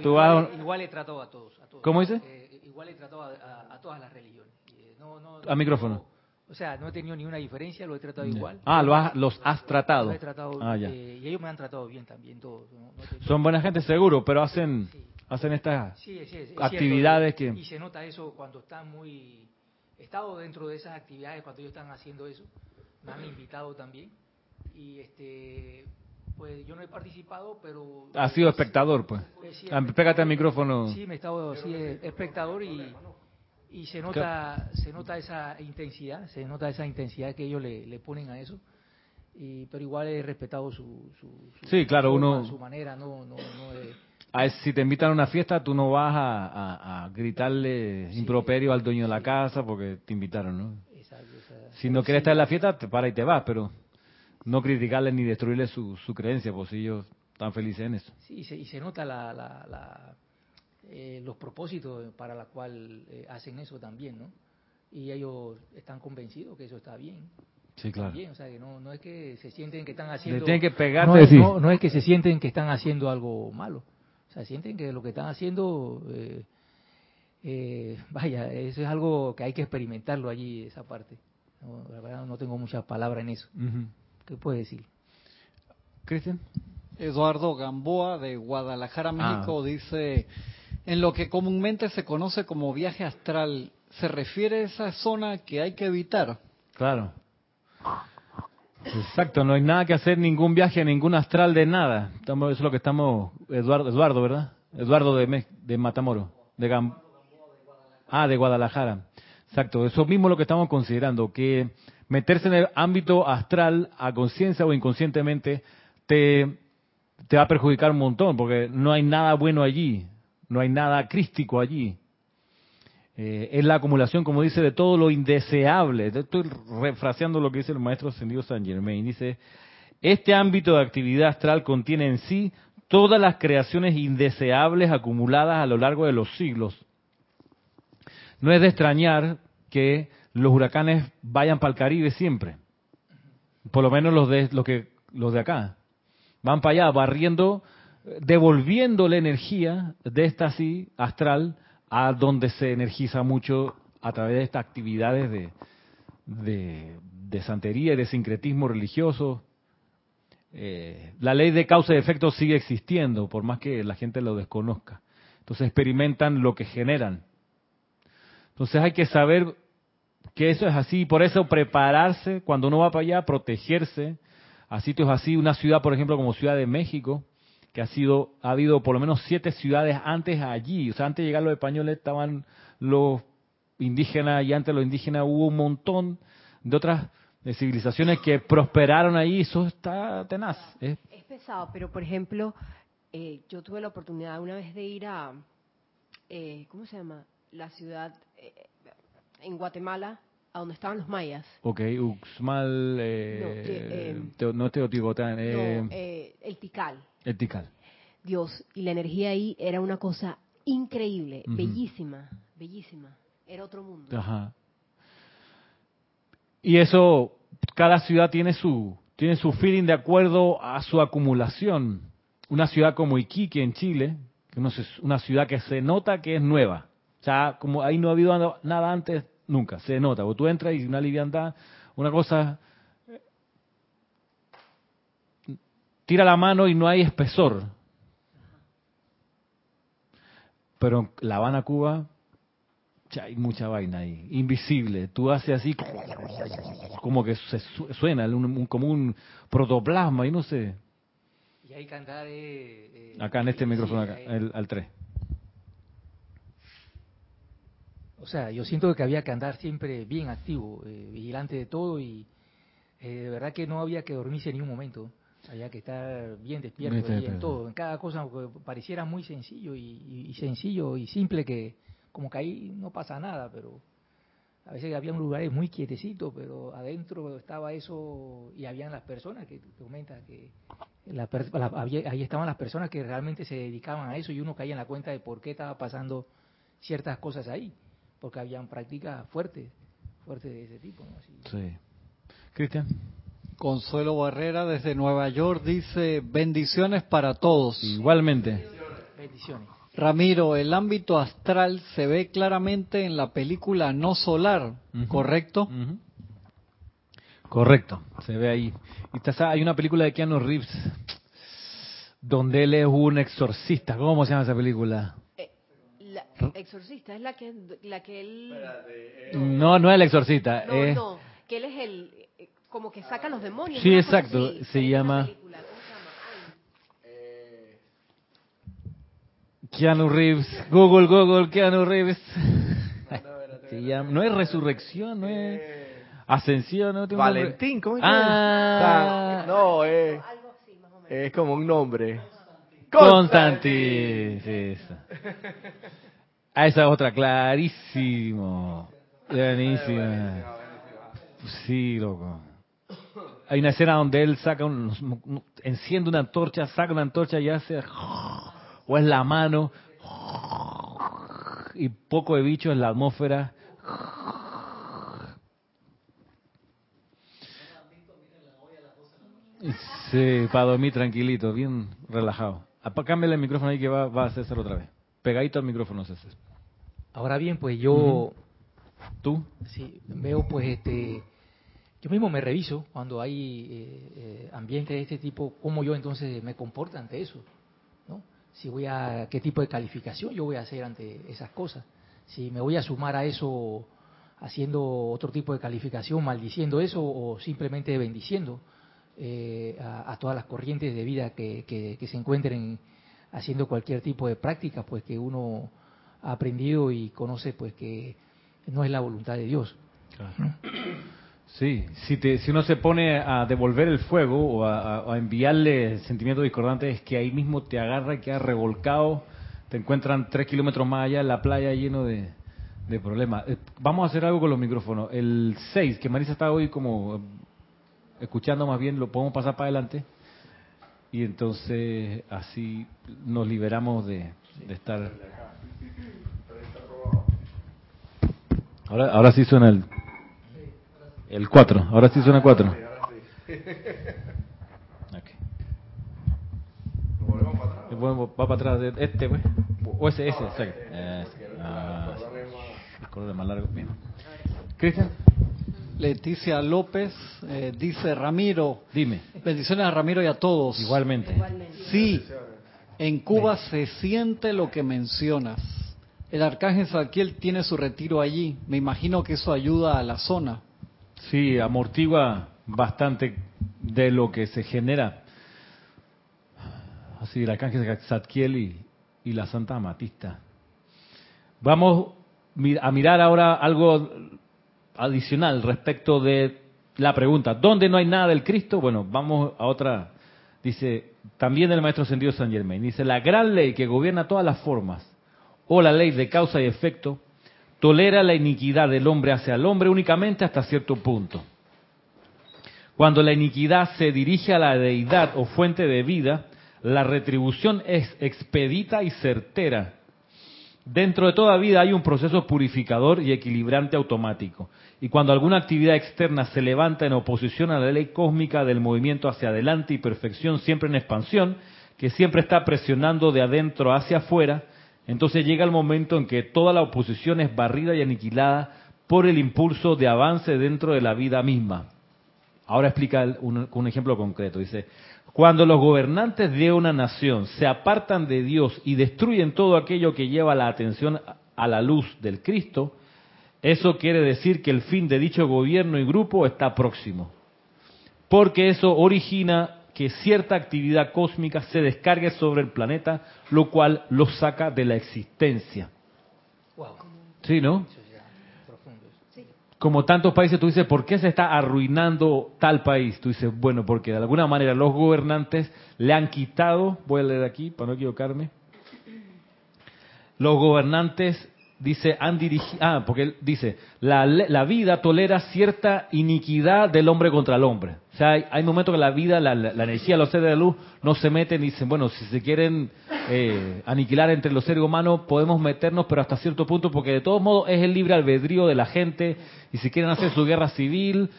igual, he tratado a todos. ¿Cómo dice? Eh, igual he tratado a, todas las religiones. Eh, a micrófono. O sea, no he tenido ninguna diferencia, lo he tratado igual. Ah, los has tratado. he tratado ah, eh, y ellos me han tratado bien también, todos. Son buena gente seguro, pero hacen hacen estas actividades que... Y se nota eso cuando están muy... He estado dentro de esas actividades cuando ellos están haciendo eso. Me han invitado también. Y este pues yo no he participado, pero... Ha sido espectador, pues. Eh, ah, pégate al micrófono. Sí, me he estado sí, espectador y y se nota se nota esa intensidad se nota esa intensidad que ellos le, le ponen a eso y pero igual he respetado su, su, sí claro uno su manera no no, si te invitan a una fiesta tú no vas a, a, gritarle improperio al dueño de la casa porque te invitaron no Exacto, si no quieres estar en la fiesta te para y te vas pero no criticarle ni destruirle su, su creencia pues ellos están felices en eso. Sí y se nota la, la eh, los propósitos para los cuales eh, hacen eso también, ¿no? Y ellos están convencidos que eso está bien. Sí, claro. o sea, que no, no es que se sienten que están haciendo... tienen que pegar no, es, no, es que se sienten que están haciendo algo malo. O sea, sienten que lo que están haciendo... Eh, vaya, eso es algo que hay que experimentarlo allí, esa parte. No, la verdad no tengo muchas palabras en eso. ¿Qué puedes decir? Cristian. Eduardo Gamboa de Guadalajara, México, ah. dice, en lo que comúnmente se conoce como viaje astral, ¿se refiere a esa zona que hay que evitar? Claro. Exacto, no hay nada que hacer, ningún viaje, ningún astral de nada. Estamos, eso es lo que estamos, Eduardo, Eduardo ¿verdad? Eduardo de, de de Gam Ah, de Guadalajara. Exacto, eso mismo es lo que estamos considerando, que meterse en el ámbito astral a conciencia o inconscientemente te, te va a perjudicar un montón, porque no hay nada bueno allí no hay nada crístico allí. Eh, es la acumulación, como dice, de todo lo indeseable. Estoy refraseando lo que dice el maestro ascendido San Germain. Dice, este ámbito de actividad astral contiene en sí todas las creaciones indeseables acumuladas a lo largo de los siglos. No es de extrañar que los huracanes vayan para el Caribe siempre. Por lo menos los de, los que, los de acá. Van para allá barriendo devolviendo la energía de esta así astral a donde se energiza mucho a través de estas actividades de, de, santería y de sincretismo religioso. Eh, la ley de causa y efecto sigue existiendo, por más que la gente lo desconozca. Entonces experimentan lo que generan. Entonces hay que saber que eso es así, por eso prepararse cuando uno va para allá, protegerse a sitios así, una ciudad, por ejemplo, como Ciudad de México, que ha sido, ha habido por lo menos siete ciudades antes allí. O sea, antes de llegar los españoles estaban los indígenas y antes de los indígenas hubo un montón de otras civilizaciones que prosperaron ahí. Eso está tenaz. Es pesado, pero por ejemplo, eh, yo tuve la oportunidad una vez de ir a, eh, ¿cómo se llama? La ciudad eh, en Guatemala, a donde estaban los mayas. Ok, Uxmal, no, no es Teotihuacán. el Tikal. Dios, y la energía ahí era una cosa increíble, bellísima, bellísima. Era otro mundo. Ajá. Y eso, cada ciudad tiene su, tiene su feeling de acuerdo a su acumulación. Una ciudad como Iquique en Chile, que no es una ciudad que se nota que es nueva. O sea, como ahí no ha habido nada antes, nunca, se nota. O tú entras y una liviandad, una cosa tira la mano y no hay espesor. Pero en La Habana, Cuba, hay mucha vaina ahí, invisible. Tú haces así, como que se suena, un, como un protoplasma, y no sé. Y hay cantar. Eh, acá en este micrófono, acá, al 3. o sea, yo siento que había que andar siempre bien activo, eh, vigilante de todo y eh, de verdad que no había que dormirse en ningún momento. Había que estar bien despierto Bien y en todo, en cada cosa que pareciera muy sencillo y, y- y sencillo y simple que como que ahí no pasa nada, pero a veces había lugares muy quietecitos, pero adentro estaba eso y habían las personas que tú comentas que la la- había- ahí estaban las personas que realmente se dedicaban a eso y uno caía en la cuenta de por qué estaba pasando ciertas cosas ahí, porque habían prácticas fuertes, fuertes de ese tipo. ¿no? Así- Sí. Cristian. Consuelo Barrera desde Nueva York dice bendiciones para todos. Igualmente. Bendiciones. Ramiro, el ámbito astral se ve claramente en la película No Solar. ¿correcto? Correcto, se ve ahí. Y está- hay una película de Keanu Reeves donde él es un exorcista. ¿Cómo se llama esa película? Eh, la exorcista es la que la que él No, no es el exorcista. no es- no que él es el como que saca los demonios Sí, exacto, así. se llama-. Ay, Keanu Reeves. Google, Google, Keanu Reeves. Se llama- no es resurrección, no es ascensión, no nombre. Valentín, ¿cómo es que Ah. es? No, es, es como un nombre. Constantine. Sí, esa. Ah, esa es otra, clarísimo. Buenísima. Sí, loco. Hay una escena donde él saca un, enciende una antorcha, saca una antorcha y hace o es la mano y poco de bicho en la atmósfera. Sí, para dormir tranquilito, bien relajado. Cámbiale el micrófono ahí que va, va a César otra vez. Pegadito al micrófono, César. Ahora bien, pues yo. ¿Tú? sí, veo pues este, yo mismo me reviso cuando hay eh, eh, ambientes de este tipo, cómo yo entonces me comporto ante eso, ¿no? Si voy a, qué tipo de calificación yo voy a hacer ante esas cosas. Si me voy a sumar a eso haciendo otro tipo de calificación, maldiciendo eso o simplemente bendiciendo eh, a, a todas las corrientes de vida que, que- que se encuentren haciendo cualquier tipo de práctica, pues que uno ha aprendido y conoce, pues que no es la voluntad de Dios. Sí, si, te, si uno se pone a devolver el fuego o a, a- a enviarle sentimientos discordantes, es que ahí mismo te agarra y queda revolcado, te encuentran tres kilómetros más allá en la playa lleno de, de problemas. Eh, Vamos a hacer algo con los micrófonos. El 6, que Marisa está hoy como escuchando más bien, lo podemos pasar para adelante y entonces así nos liberamos de, de estar... Ahora, ahora sí suena el... El 4, ahora sí suena 4. Va para atrás de este, pues. O ese, ese, exacto. Ese. Ah, el color es más largo. Bien. Cristian, Leticia López eh, dice, Ramiro, dime. bendiciones a Ramiro y a todos. Igualmente. igualmente Sí, en Cuba se siente lo que mencionas. El arcángel Zadkiel tiene su retiro allí. Me imagino que eso ayuda a la zona. Sí, amortigua bastante de lo que se genera. Así, el arcángel Zadkiel y, y la Santa Amatista. Vamos a mirar ahora algo adicional respecto de la pregunta, ¿dónde no hay nada del Cristo? Bueno, vamos a otra. Dice, también el maestro ascendido San Germain. Dice, la gran ley que gobierna todas las formas, o la ley de causa y efecto, tolera la iniquidad del hombre hacia el hombre únicamente hasta cierto punto. Cuando la iniquidad se dirige a la deidad o fuente de vida, la retribución es expedita y certera. Dentro de toda vida hay un proceso purificador y equilibrante automático. Y cuando alguna actividad externa se levanta en oposición a la ley cósmica del movimiento hacia adelante y perfección siempre en expansión, que siempre está presionando de adentro hacia afuera, entonces llega el momento en que toda la oposición es barrida y aniquilada por el impulso de avance dentro de la vida misma. Ahora explica un, un ejemplo concreto. Dice, cuando los gobernantes de una nación se apartan de Dios y destruyen todo aquello que lleva la atención a la luz del Cristo, eso quiere decir que el fin de dicho gobierno y grupo está próximo. Porque eso origina que cierta actividad cósmica se descargue sobre el planeta, lo cual lo saca de la existencia. Wow. ¿Sí, no? como tantos países, tú dices, ¿por qué se está arruinando tal país? Tú dices, bueno, porque de alguna manera los gobernantes le han quitado, voy a leer aquí para no equivocarme, los gobernantes dice, han dirigido, ah, porque él dice, la, la, vida tolera cierta iniquidad del hombre contra el hombre. O sea, hay, momentos que la vida, la, la, energía, los seres de luz no se meten y dicen, bueno, si se quieren eh, aniquilar entre los seres humanos, podemos meternos, pero hasta cierto punto, porque de todos modos es el libre albedrío de la gente, y si quieren hacer su guerra civil,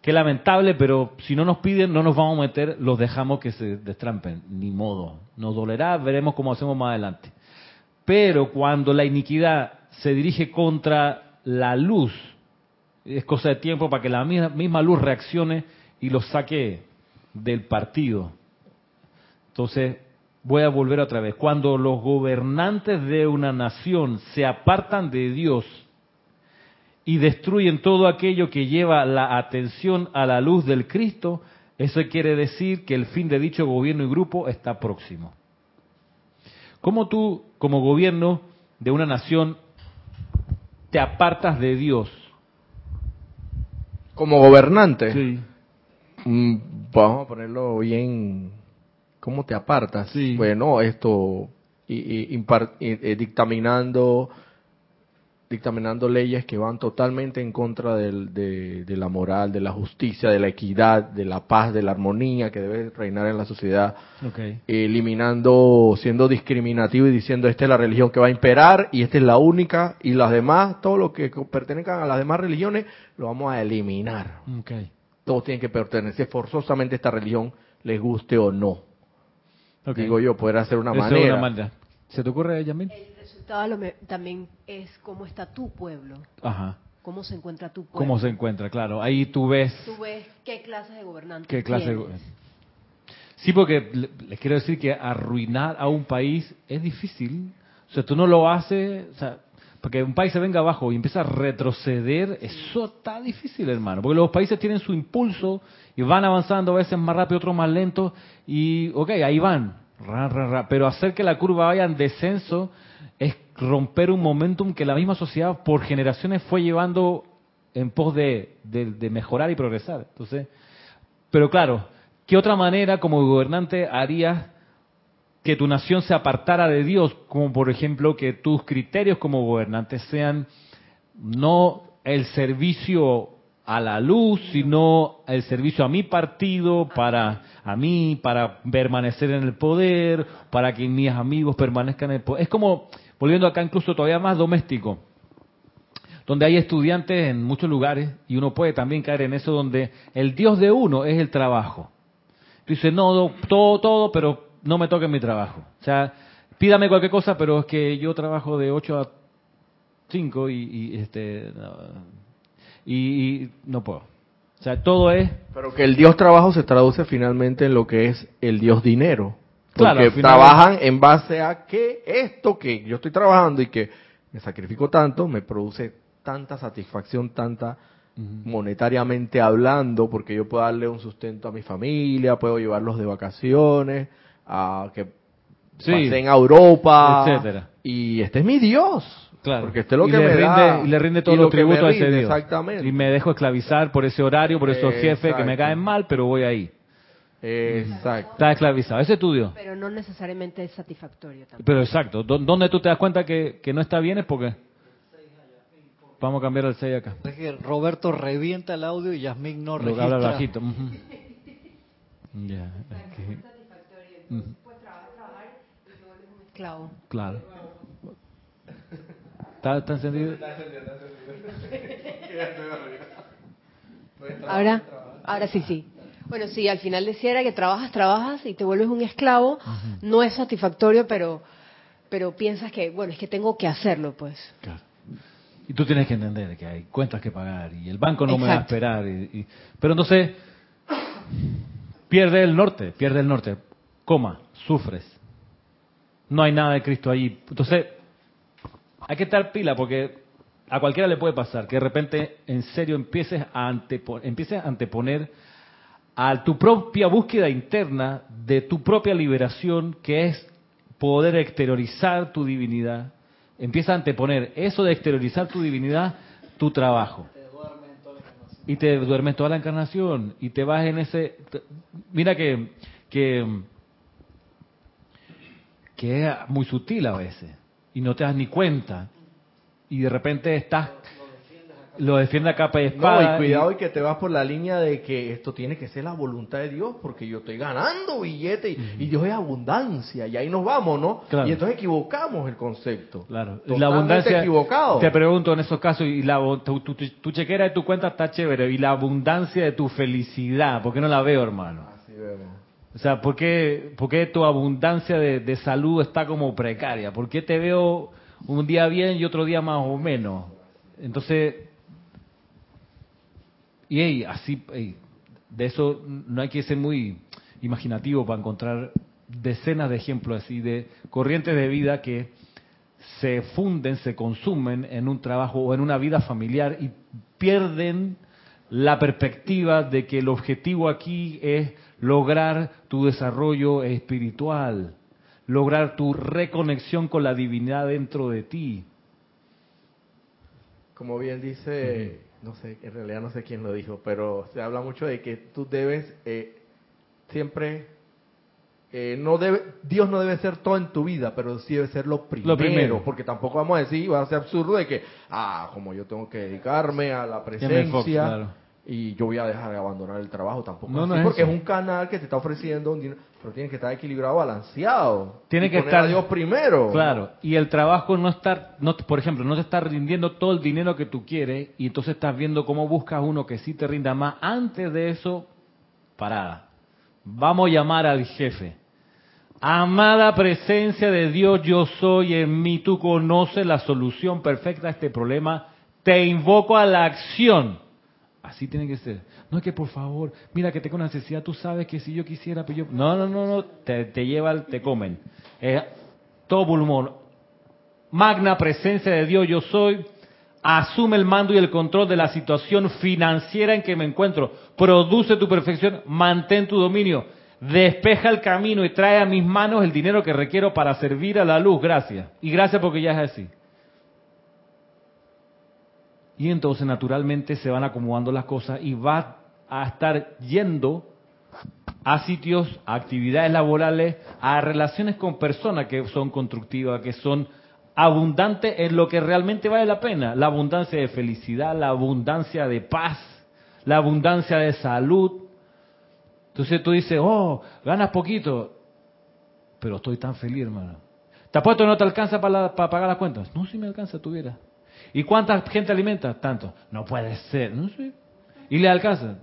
qué lamentable, pero si no nos piden, no nos vamos a meter, los dejamos que se destrampen, ni modo. Nos dolerá, veremos cómo hacemos más adelante. Pero cuando la iniquidad se dirige contra la luz, es cosa de tiempo para que la misma luz reaccione y lo saque del partido. Entonces, voy a volver otra vez. Cuando los gobernantes de una nación se apartan de Dios y destruyen todo aquello que lleva la atención a la luz del Cristo, eso quiere decir que el fin de dicho gobierno y grupo está próximo. ¿Cómo tú, como gobierno de una nación, te apartas de Dios? Como gobernante. Sí. Mm, vamos a ponerlo bien. ¿Cómo te apartas? Sí. Bueno, esto, y, y, impar- y- eh, dictaminando dictaminando leyes que van totalmente en contra del- de, de la moral, de la justicia, de la equidad, de la paz, de la armonía que debe reinar en la sociedad, eliminando, siendo discriminativo y diciendo esta es la religión que va a imperar y esta es la única y las demás, todo lo que pertenezcan a las demás religiones, lo vamos a eliminar. Ok. Todos tienen que pertenecer forzosamente a esta religión, les guste o no. Digo yo, poder hacer una Esa es manera. una. ¿Se te ocurre, Yamil? El resultado a lo me- también es cómo está tu pueblo, Ajá. cómo se encuentra tu pueblo. ¿Cómo se encuentra? Claro. Ahí tú ves Tú ves qué clases de gobernantes qué clase de... Sí, porque le- les quiero decir que arruinar a un país es difícil. O sea, tú no lo haces, o sea, porque un país se venga abajo y empieza a retroceder, eso está difícil, hermano. Porque los países tienen su impulso y van avanzando a veces más rápido, otros más lento y, ok, ahí van. Pero hacer que la curva vaya en descenso es romper un momentum que la misma sociedad por generaciones fue llevando en pos de- de mejorar y progresar. Entonces, pero claro, ¿qué otra manera como gobernante harías que tu nación se apartara de Dios? Como por ejemplo que tus criterios como gobernante sean no el servicio a la luz, sino el servicio a mi partido, para a mí, para permanecer en el poder, para que mis amigos permanezcan en el poder. Es como, volviendo acá incluso todavía más doméstico, donde hay estudiantes en muchos lugares y uno puede también caer en eso donde el Dios de uno es el trabajo. Tú dices, no, todo, todo, pero no me toque mi trabajo. O sea, pídame cualquier cosa, pero es que yo trabajo de 8 a 5 y, este, y, y no puedo. O sea, todo es Pero que el Dios trabajo se traduce finalmente en lo que es el Dios dinero. Porque Claro, final- trabajan en base a que esto que yo estoy trabajando y que me sacrifico tanto, me produce tanta satisfacción, tanta monetariamente hablando, porque yo puedo darle un sustento a mi familia, puedo llevarlos de vacaciones, a que Sí. pasen a Europa, Etcétera. y este es mi Dios. Claro. Porque este es lo y que le me rinde, da. y le rinde y todos lo los me tributos a ese rinde, Dios. Exactamente. Y me dejo esclavizar por ese horario, por esos jefes que me caen mal, pero voy ahí. Exacto. Está esclavizado. Ese es tu Dios. Pero no necesariamente es satisfactorio también. Pero exacto. ¿Dó- ¿Dónde tú te das cuenta que, que no está bien? Es porque... Vamos a cambiar el 6 acá. Es que Roberto revienta el audio y Yasmín no Lo que habla registra. bajito. Ya, es que- ujú, Esclavo. claro. ¿Está, está encendido? Ahora, ahora sí, sí. Bueno, sí, al final decía que trabajas, trabajas y te vuelves un esclavo. No es satisfactorio, pero, pero piensas que, bueno, es que tengo que hacerlo, pues. Claro. Y tú tienes que entender que hay cuentas que pagar y el banco no me va a esperar. y- y- pero entonces, pierde el norte, pierde el norte. Coma, sufres. No hay nada de Cristo allí. Entonces, hay que estar pila porque a cualquiera le puede pasar que de repente en serio empieces a, antepo- empieces a anteponer a tu propia búsqueda interna de tu propia liberación, que es poder exteriorizar tu divinidad. Empieza a anteponer eso de exteriorizar tu divinidad, tu trabajo. y te duermes toda la encarnación y te vas en ese... Mira que, que, que es muy sutil a veces y no te das ni cuenta y de repente estás... Lo defiende a capa y No, espada. y cuidado y que te vas por la línea de que esto tiene que ser la voluntad de Dios, porque yo estoy ganando billete y, y Dios es abundancia, y ahí nos vamos, ¿no? Claro. Y entonces equivocamos el concepto. Claro, Totalmente la abundancia. equivocado. Te pregunto en esos casos, y la, tu, tu- tu chequera de tu cuenta está chévere, y la abundancia de tu felicidad, ¿por qué no la veo, hermano? Así vemos. O sea, ¿por qué, por qué tu abundancia de, salud está como precaria? ¿Por qué te veo un día bien y otro día más o menos? Entonces, y hey, así, de eso no hay que ser muy imaginativo para encontrar decenas de ejemplos así de corrientes de vida que se funden, se consumen en un trabajo o en una vida familiar y pierden la perspectiva de que el objetivo aquí es lograr tu desarrollo espiritual, lograr tu reconexión con la divinidad dentro de ti. Como bien dice, no sé, en realidad no sé quién lo dijo, pero se habla mucho de que tú debes eh, siempre, eh, no debe, Dios no debe ser todo en tu vida, pero sí debe ser lo primero, primero. porque tampoco vamos a decir, va a ser absurdo de que, ah, como yo tengo que dedicarme a la presencia claro. y yo voy a dejar de abandonar el trabajo, tampoco No, así, no es porque eso. es un canal que te está ofreciendo un dinero, pero tiene que estar equilibrado, balanceado, Tiene que estar- a Dios primero, Claro, y el trabajo no está, no, por ejemplo, no te está rindiendo todo el dinero que tú quieres y entonces estás viendo cómo buscas uno que sí te rinda más. Antes de eso, parada. Vamos a llamar al jefe. Amada presencia de Dios, yo soy en mí. Tú conoces la solución perfecta a este problema. Te invoco a la acción. Así tiene que ser. No es que por favor, mira que tengo una necesidad, tú sabes que si yo quisiera, pues yo... No, no, no, no, te, te llevan, te comen. Eh, todo pulmón. Magna presencia de Dios, yo soy. Asume el mando y el control de la situación financiera en que me encuentro. Produce tu perfección, mantén tu dominio. Despeja el camino y trae a mis manos el dinero que requiero para servir a la luz. Gracias. Y gracias porque ya es así. Y entonces naturalmente se van acomodando las cosas y vas a estar yendo a sitios, a actividades laborales, a relaciones con personas que son constructivas, que son abundantes en lo que realmente vale la pena. La abundancia de felicidad, la abundancia de paz, la abundancia de salud. Entonces tú dices, oh, ganas poquito, pero estoy tan feliz, hermano. ¿Te apuesto no te alcanza para, la- para pagar las cuentas? No, si me alcanza, tuviera. ¿Y cuánta gente alimenta? Tanto. No puede ser, no sé. ¿Y le alcanza?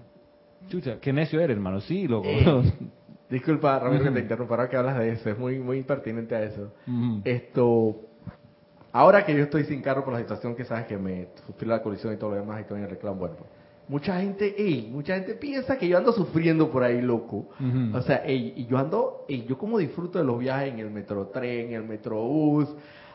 Chucha, qué necio eres, hermano. Sí, loco. Eh, Disculpa, Ramiro, que te interrumpa ahora que hablas de eso. Es muy, muy pertinente a eso. Esto, ahora que yo estoy sin carro por la situación que sabes que me sufrí la colisión y todo lo demás y todo en el reclamo, bueno, pues, mucha gente, ey, mucha gente piensa que yo ando sufriendo por ahí, loco. O sea, ey, y yo ando, ey, yo como disfruto de los viajes en el metro tren, en el metrobús.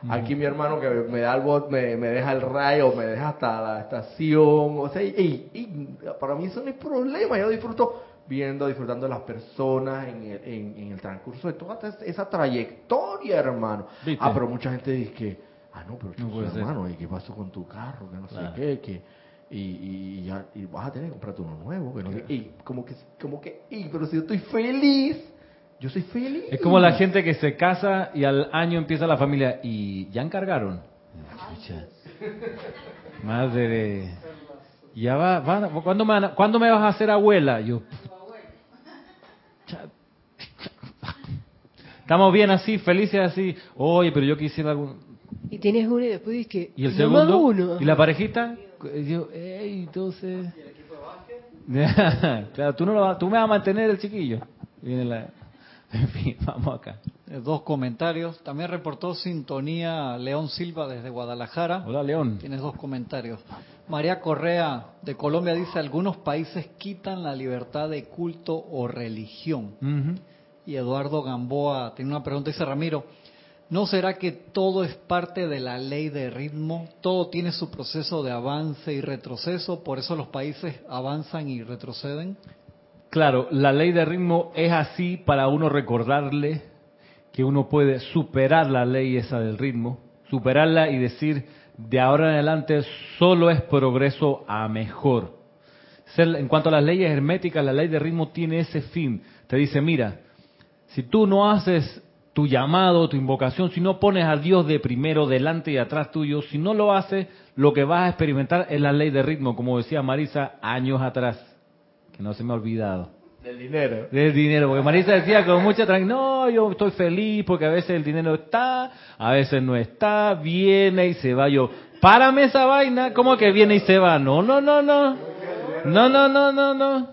Aquí mi hermano que me da el bot, me, me deja el rayo, me deja hasta la estación. O sea, ey, ey, para mí eso no es problema. Yo disfruto viendo, disfrutando de las personas en el, en, en el transcurso de toda esa- esa trayectoria, hermano. ¿Viste? Ah, pero mucha gente dice que, ah, no, pero No no puede ser. hermano, ¿y qué pasó con tu carro? Que no Claro. sé qué, que y, y, ya y vas a tener que comprarte uno nuevo, que no sé- y como que, como que, y, pero si yo estoy feliz, yo soy feliz. Es como la gente que se casa y al año empieza la familia y ya encargaron. Chucha. Madre de... Ya va, va- ¿cuándo, me, van a- ¿cuándo me vas a hacer abuela? Yo... Estamos bien así, felices así. Oye, pero yo quisiera algún... Y tienes uno y después dices que... ¿Y el "Nomás segundo? uno". ¿Y la parejita? Y yo, ey, entonces... claro, tú, no lo vas- tú me vas a mantener el chiquillo. Viene la... En fin, vamos acá. Eh, Dos comentarios. También reportó sintonía León Silva desde Guadalajara. Hola, León. Tienes dos comentarios. María Correa de Colombia dice, algunos países quitan la libertad de culto o religión. Ujú. Y Eduardo Gamboa tiene una pregunta, dice Ramiro, ¿no será que todo es parte de la ley de ritmo? Todo tiene su proceso de avance y retroceso, por eso los países avanzan y retroceden. Claro, la ley de ritmo es así para uno recordarle que uno puede superar la ley esa del ritmo, superarla y decir, de ahora en adelante solo es progreso a mejor. En cuanto a las leyes herméticas, la ley de ritmo tiene ese fin. Te dice, mira, si tú no haces tu llamado, tu invocación, si no pones a Dios de primero, delante y atrás tuyo, si no lo haces, lo que vas a experimentar es la ley de ritmo, como decía Marisa años atrás, que no se me ha olvidado. Del dinero. Del dinero, porque Marisa decía con mucha tranquilidad, no, yo estoy feliz porque a veces el dinero está, a veces no está, viene y se va. Yo, párame esa vaina, ¿cómo que viene y se va? No, no, no, no. No, no, no, no, no.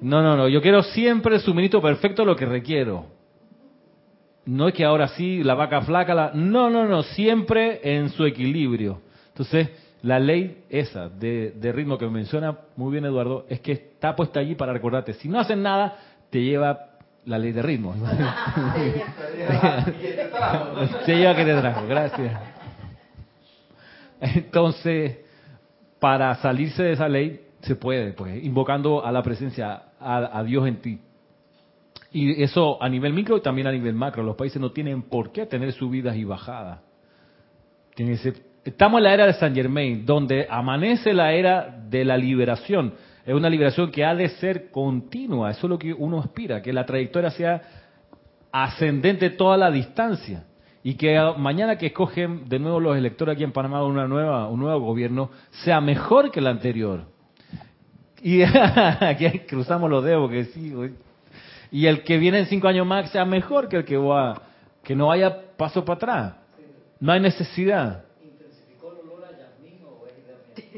No, no, no. Yo quiero siempre el suministro perfecto lo que requiero. No es que ahora sí, la vaca flaca, la... no, no, no, siempre en su equilibrio. Entonces, la ley esa de, de, ritmo que menciona muy bien Eduardo es que está puesta allí para recordarte. Si no hacen nada, te lleva la ley de ritmo. Se lleva que te trajo, gracias. Entonces, para salirse de esa ley, se puede, pues, invocando a la presencia, a, a Dios en ti. Y eso a nivel micro y también a nivel macro. Los países no tienen por qué tener subidas y bajadas. Estamos en la era de San Germain, donde amanece la era de la liberación. Es una liberación que ha de ser continua. Eso es lo que uno aspira, que la trayectoria sea ascendente toda la distancia. Y que mañana que escogen de nuevo los electores aquí en Panamá una nueva, un nuevo gobierno, sea mejor que el anterior. Y aquí cruzamos los dedos, que sí, y el que viene en cinco años más sea mejor que el que va, que no haya paso para atrás. No hay necesidad.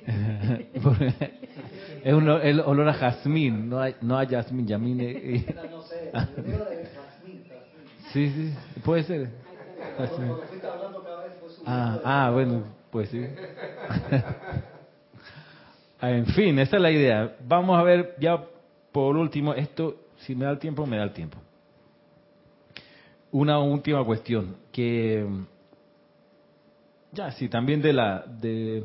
es un, el olor a jazmín, no hay, no hay jazmín, jazmín. sí, sí, puede ser. Ah, ah, bueno, pues sí. en fin, esa es la idea. Vamos a ver ya por último esto si me da el tiempo, me da el tiempo. Una última cuestión, que ya, sí, también de la de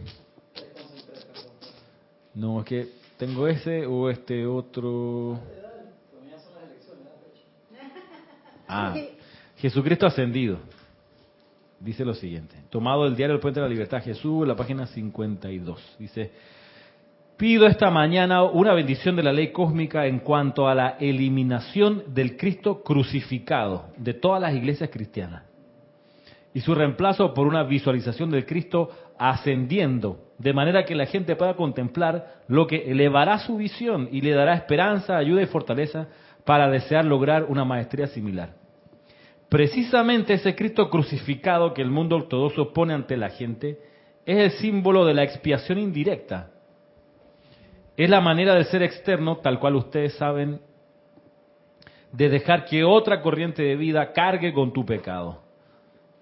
no, es que tengo ese o este otro. Ah, Jesucristo ascendido. Dice lo siguiente, tomado el diario El Puente de la Libertad, Jesús, la página 52. Dice, Pido esta mañana una bendición de la ley cósmica en cuanto a la eliminación del Cristo crucificado de todas las iglesias cristianas y su reemplazo por una visualización del Cristo ascendiendo, de manera que la gente pueda contemplar lo que elevará su visión y le dará esperanza, ayuda y fortaleza para desear lograr una maestría similar. Precisamente ese Cristo crucificado que el mundo ortodoxo pone ante la gente es el símbolo de la expiación indirecta es la manera de ser externo, tal cual ustedes saben, de dejar que otra corriente de vida cargue con tu pecado.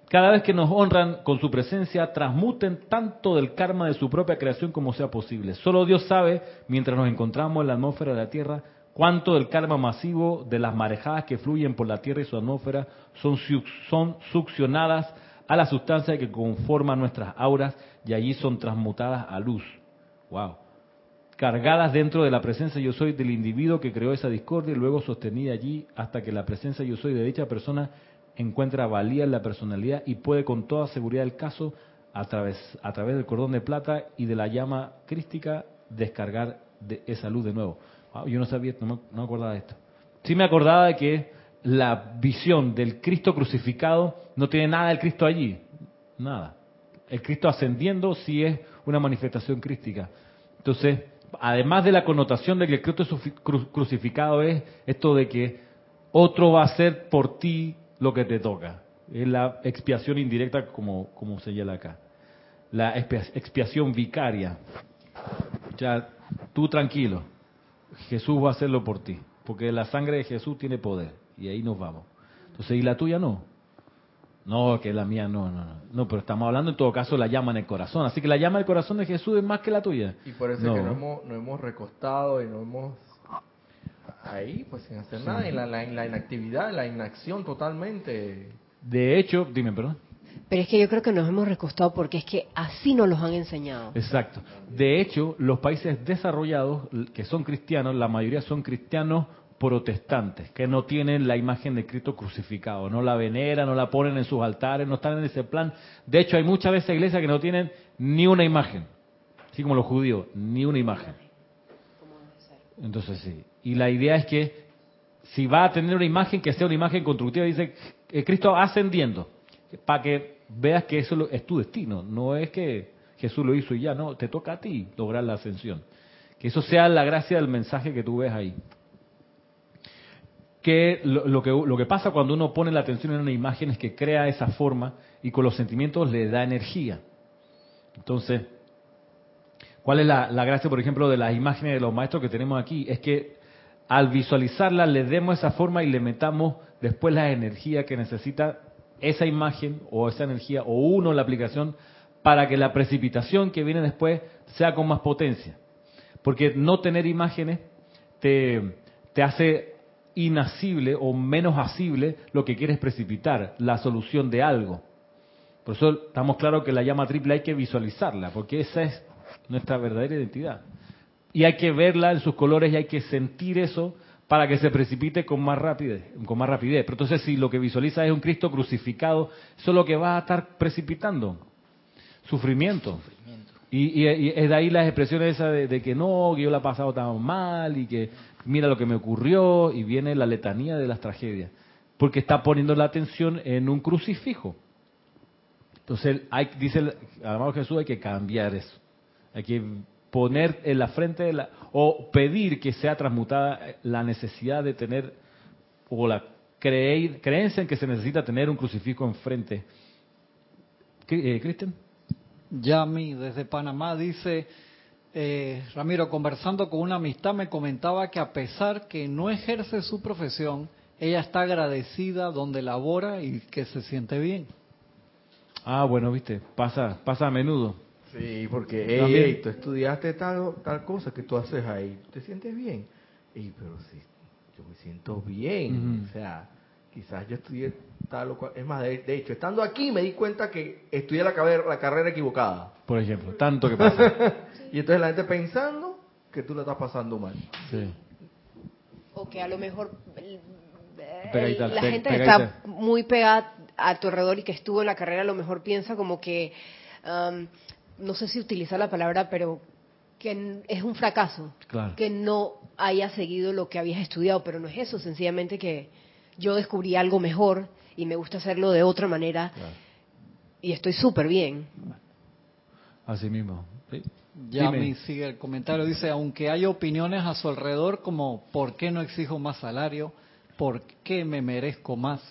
Cada vez que nos honran con su presencia, transmuten tanto del karma de su propia creación como sea posible. Solo Dios sabe, mientras nos encontramos en la atmósfera de la Tierra, cuánto del karma masivo de las marejadas que fluyen por la Tierra y su atmósfera son, son succionadas a la sustancia que conforma nuestras auras y allí son transmutadas a luz. Wow cargadas dentro de la presencia yo soy del individuo que creó esa discordia y luego sostenida allí hasta que la presencia yo soy de dicha persona encuentra valía en la personalidad y puede con toda seguridad el caso a través, a través del cordón de plata y de la llama crística descargar de esa luz de nuevo. yo no sabía, no me, no acordaba de esto. Sí me acordaba de que la visión del Cristo crucificado no tiene nada del Cristo allí, nada. El Cristo ascendiendo sí es una manifestación crística. Entonces, además de la connotación de que el Cristo crucificado es esto de que otro va a hacer por ti lo que te toca. Es la expiación indirecta como, como señala acá. La expiación vicaria. Ya, tú tranquilo. Jesús va a hacerlo por ti. Porque la sangre de Jesús tiene poder. Y ahí nos vamos. Entonces, ¿y la tuya no? No, que la mía no, no, no. No, pero estamos hablando en todo caso de la llama en el corazón. Así que la llama del corazón de Jesús es más que la tuya. Y por eso es que no hemos, no hemos recostado y no hemos ahí, pues sin hacer nada, en la, la, inactividad, en la inacción totalmente. De hecho, dime, perdón. Pero es que yo creo que nos hemos recostado porque es que así nos los han enseñado. Exacto. De hecho, los países desarrollados que son cristianos, la mayoría son cristianos protestantes que no tienen la imagen de Cristo crucificado, no la veneran, no la ponen en sus altares, no están en ese plan. De hecho, hay muchas veces iglesias que no tienen ni una imagen, así como los judíos, ni una imagen. Entonces sí. Y la idea es que si va a tener una imagen, que sea una imagen constructiva, dice eh, Cristo ascendiendo, para que veas que eso es tu destino, no es que Jesús lo hizo y ya, no, te toca a ti lograr la ascensión. Que eso sea la gracia del mensaje que tú ves ahí. Que lo, que lo que pasa cuando uno pone la atención en una imagen es que crea esa forma y con los sentimientos le da energía. Entonces, ¿cuál es la, la gracia, por ejemplo, de las imágenes de los maestros que tenemos aquí? Es que al visualizarla le demos esa forma y le metamos después la energía que necesita esa imagen o esa energía o uno la aplicación para que la precipitación que viene después sea con más potencia. Porque no tener imágenes te, te hace inasible o menos asible lo que quieres precipitar, la solución de algo. Por eso estamos claros que la llama triple hay que visualizarla, porque esa es nuestra verdadera identidad. Y hay que verla en sus colores y hay que sentir eso para que se precipite con más rapidez, con más rapidez. Pero entonces si lo que visualiza es un Cristo crucificado, eso es lo que va a estar precipitando. Sufrimiento. Y, y- y es de ahí las expresiones esas de, de que no, que yo la he pasado tan mal y que mira lo que me ocurrió y viene la letanía de las tragedias. Porque está poniendo la atención en un crucifijo. Entonces, hay, dice el amado Jesús, hay que cambiar eso. Hay que poner en la frente o pedir que sea transmutada la necesidad de tener, o la creencia en que se necesita tener un crucifijo enfrente. Eh, ¿Cristian? Yami desde Panamá dice, eh, Ramiro, conversando con una amistad me comentaba que a pesar que no ejerce su profesión, ella está agradecida donde labora y que se siente bien. Ah, bueno, viste, pasa, pasa a menudo. Sí, porque, hey, También. hey, tú estudiaste tal, tal cosa que tú haces ahí, ¿te sientes bien? Ey, pero sí, yo me siento bien, o sea, quizás yo estudié tal o cual, es más, de, de hecho, estando aquí me di cuenta que estudié la, carrera- la carrera equivocada, Por ejemplo, tanto que pasa. y entonces la gente pensando que tú la estás pasando mal. Sí. O que a lo mejor el- Pegadita, la pe- gente que pegadita. está muy pegada a tu alrededor y que estuvo en la carrera a lo mejor piensa como que, am, no sé si utilizar la palabra, pero que es un fracaso, Claro. que no hayas seguido lo que habías estudiado, pero no es eso, sencillamente que yo descubrí algo mejor y me gusta hacerlo de otra manera Claro. y estoy súper bien. Así mismo. Sí. Yami Dime. sigue el comentario, dice, aunque hay opiniones a su alrededor como ¿por qué no exijo más salario? ¿Por qué me merezco más?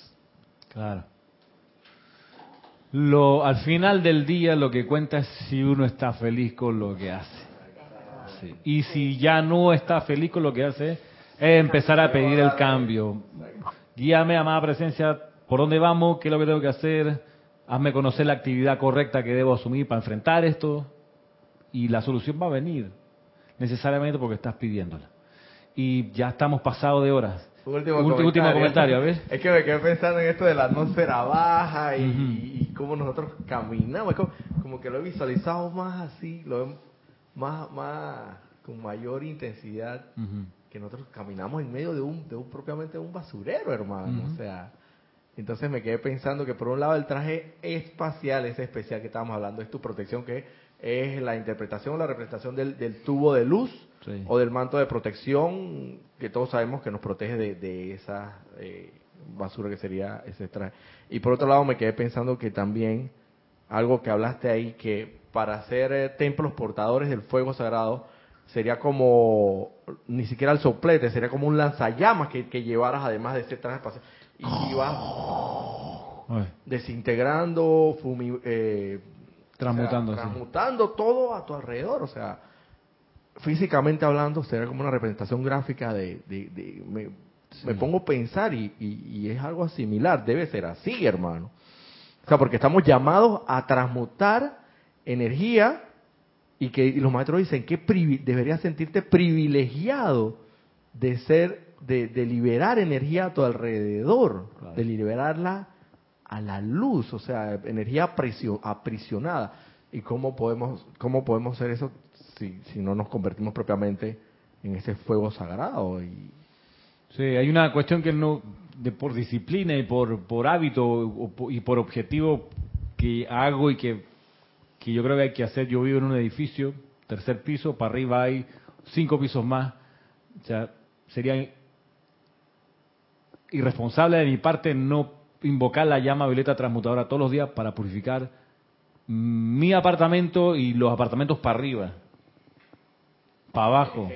Claro. Lo, al final del día lo que cuenta es si uno está feliz con lo que hace. Sí. Y si ya no está feliz con lo que hace, es empezar a pedir el cambio. Guíame, amada presencia, por dónde vamos, qué es lo que tengo que hacer, hazme conocer la actividad correcta que debo asumir para enfrentar esto. Y la solución va a venir, necesariamente porque estás pidiéndola. Y ya estamos pasados de horas. Último, Ulti- último comentario, a ver. Es que me quedé pensando en esto de la atmósfera baja y, y cómo nosotros caminamos. Como, como que lo he visualizado más así, lo he- más, más con mayor intensidad Ujú. Que nosotros caminamos en medio de un, de un propiamente un basurero, hermano. O sea, entonces me quedé pensando que por un lado el traje espacial, ese especial que estábamos hablando, es tu protección, que es la interpretación o la representación del, del tubo de luz Sí. o del manto de protección que todos sabemos que nos protege de, de esa eh, basura que sería ese traje. Y por otro lado me quedé pensando que también algo que hablaste ahí, que para ser eh, templos portadores del fuego sagrado sería como, ni siquiera el soplete, sería como un lanzallamas que, que llevaras además de ese traje espacial. Y ibas desintegrando, fumi- eh, Transmutando, o sea, sí. transmutando todo a tu alrededor, o sea, físicamente hablando, será como una representación gráfica de, de- de- me, me pongo a pensar y, y- y es algo similar, debe ser así, hermano. O sea, porque estamos llamados a transmutar energía y que y los maestros dicen que deberías sentirte privilegiado de ser, de, de liberar energía a tu alrededor, Claro. de liberarla a la luz, o sea, energía aprisionada. ¿Y cómo podemos, cómo podemos hacer eso si, si no nos convertimos propiamente en ese fuego sagrado? Y, Sí, hay una cuestión que no, de por disciplina y por, por hábito o y por objetivo que hago y que, que yo creo que hay que hacer. Yo vivo en un edificio, tercer piso, para arriba hay cinco pisos más. Sería irresponsable de mi parte no invocar la llama violeta transmutadora todos los días para purificar mi apartamento y los apartamentos para arriba, para abajo.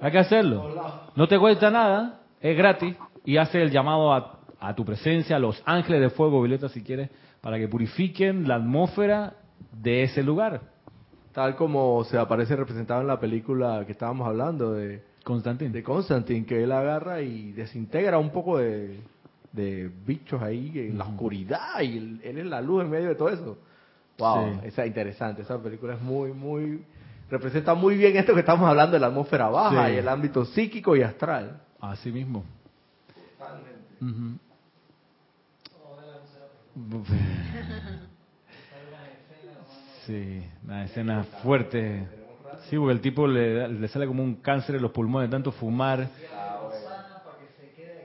Hay que hacerlo. No te cuesta nada, es gratis y hace el llamado a, a tu presencia, a los ángeles de fuego violeta si quieres, para que purifiquen la atmósfera de ese lugar. Tal como se aparece representado en la película que estábamos hablando de, Constantino. de Constantine, que él agarra y desintegra un poco de, de bichos ahí en la oscuridad y él, él es la luz en medio de todo eso. Wow, Sí. esa es interesante, esa película es muy, muy, representa muy bien esto que estamos hablando de la atmósfera baja Sí. y el ámbito psíquico y astral. Así mismo. Ujú. Sí, una escena fuerte. Sí, porque el tipo le, le sale como un cáncer en los pulmones de tanto fumar.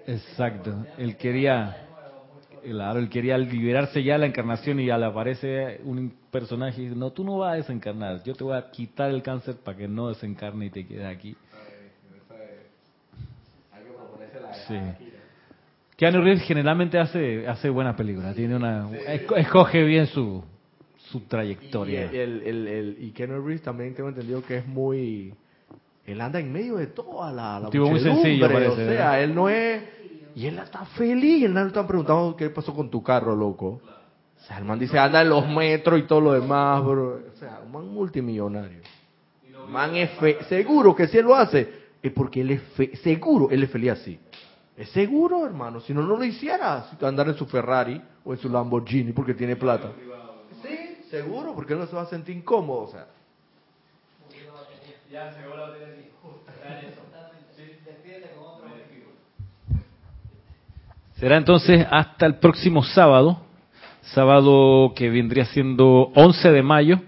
Exacto. Él quería, claro, él quería liberarse ya de la encarnación y al aparece un personaje y dice, no, tú no vas a desencarnar, yo te voy a quitar el cáncer para que no desencarne y te quede aquí. Sí. Keanu Reeves generalmente hace hace buenas películas, tiene una esco- escoge bien su su Y, trayectoria. el, el, el, y Keanu Reeves también tengo entendido que es muy... Él anda en medio de toda la, la Tipo muy sencillo, O parece, sea, ¿verdad? él no es... Y él está feliz. Él no le están preguntando qué pasó con tu carro, loco. O sea, el man dice, anda en los metros y todo lo demás, bro. O sea, un man multimillonario. Man es fe- seguro que si él lo hace, es porque él es fe- seguro, él es feliz así. Es seguro, hermano. Si no, no lo hiciera. Si andar en su Ferrari o en su Lamborghini porque tiene plata. Seguro, porque él no se va a sentir incómodo. O sea, Será entonces hasta el próximo sábado, sábado que vendría siendo 11 de mayo,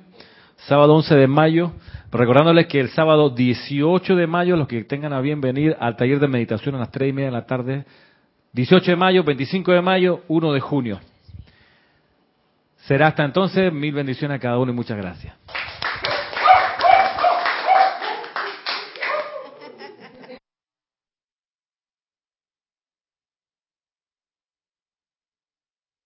sábado 11 de mayo, recordándoles que el sábado 18 de mayo, los que tengan a bien venir al taller de meditación a las 3 y media de la tarde, 18 de mayo, 25 de mayo, 1 de junio. Será hasta entonces, mil bendiciones a cada uno y muchas gracias.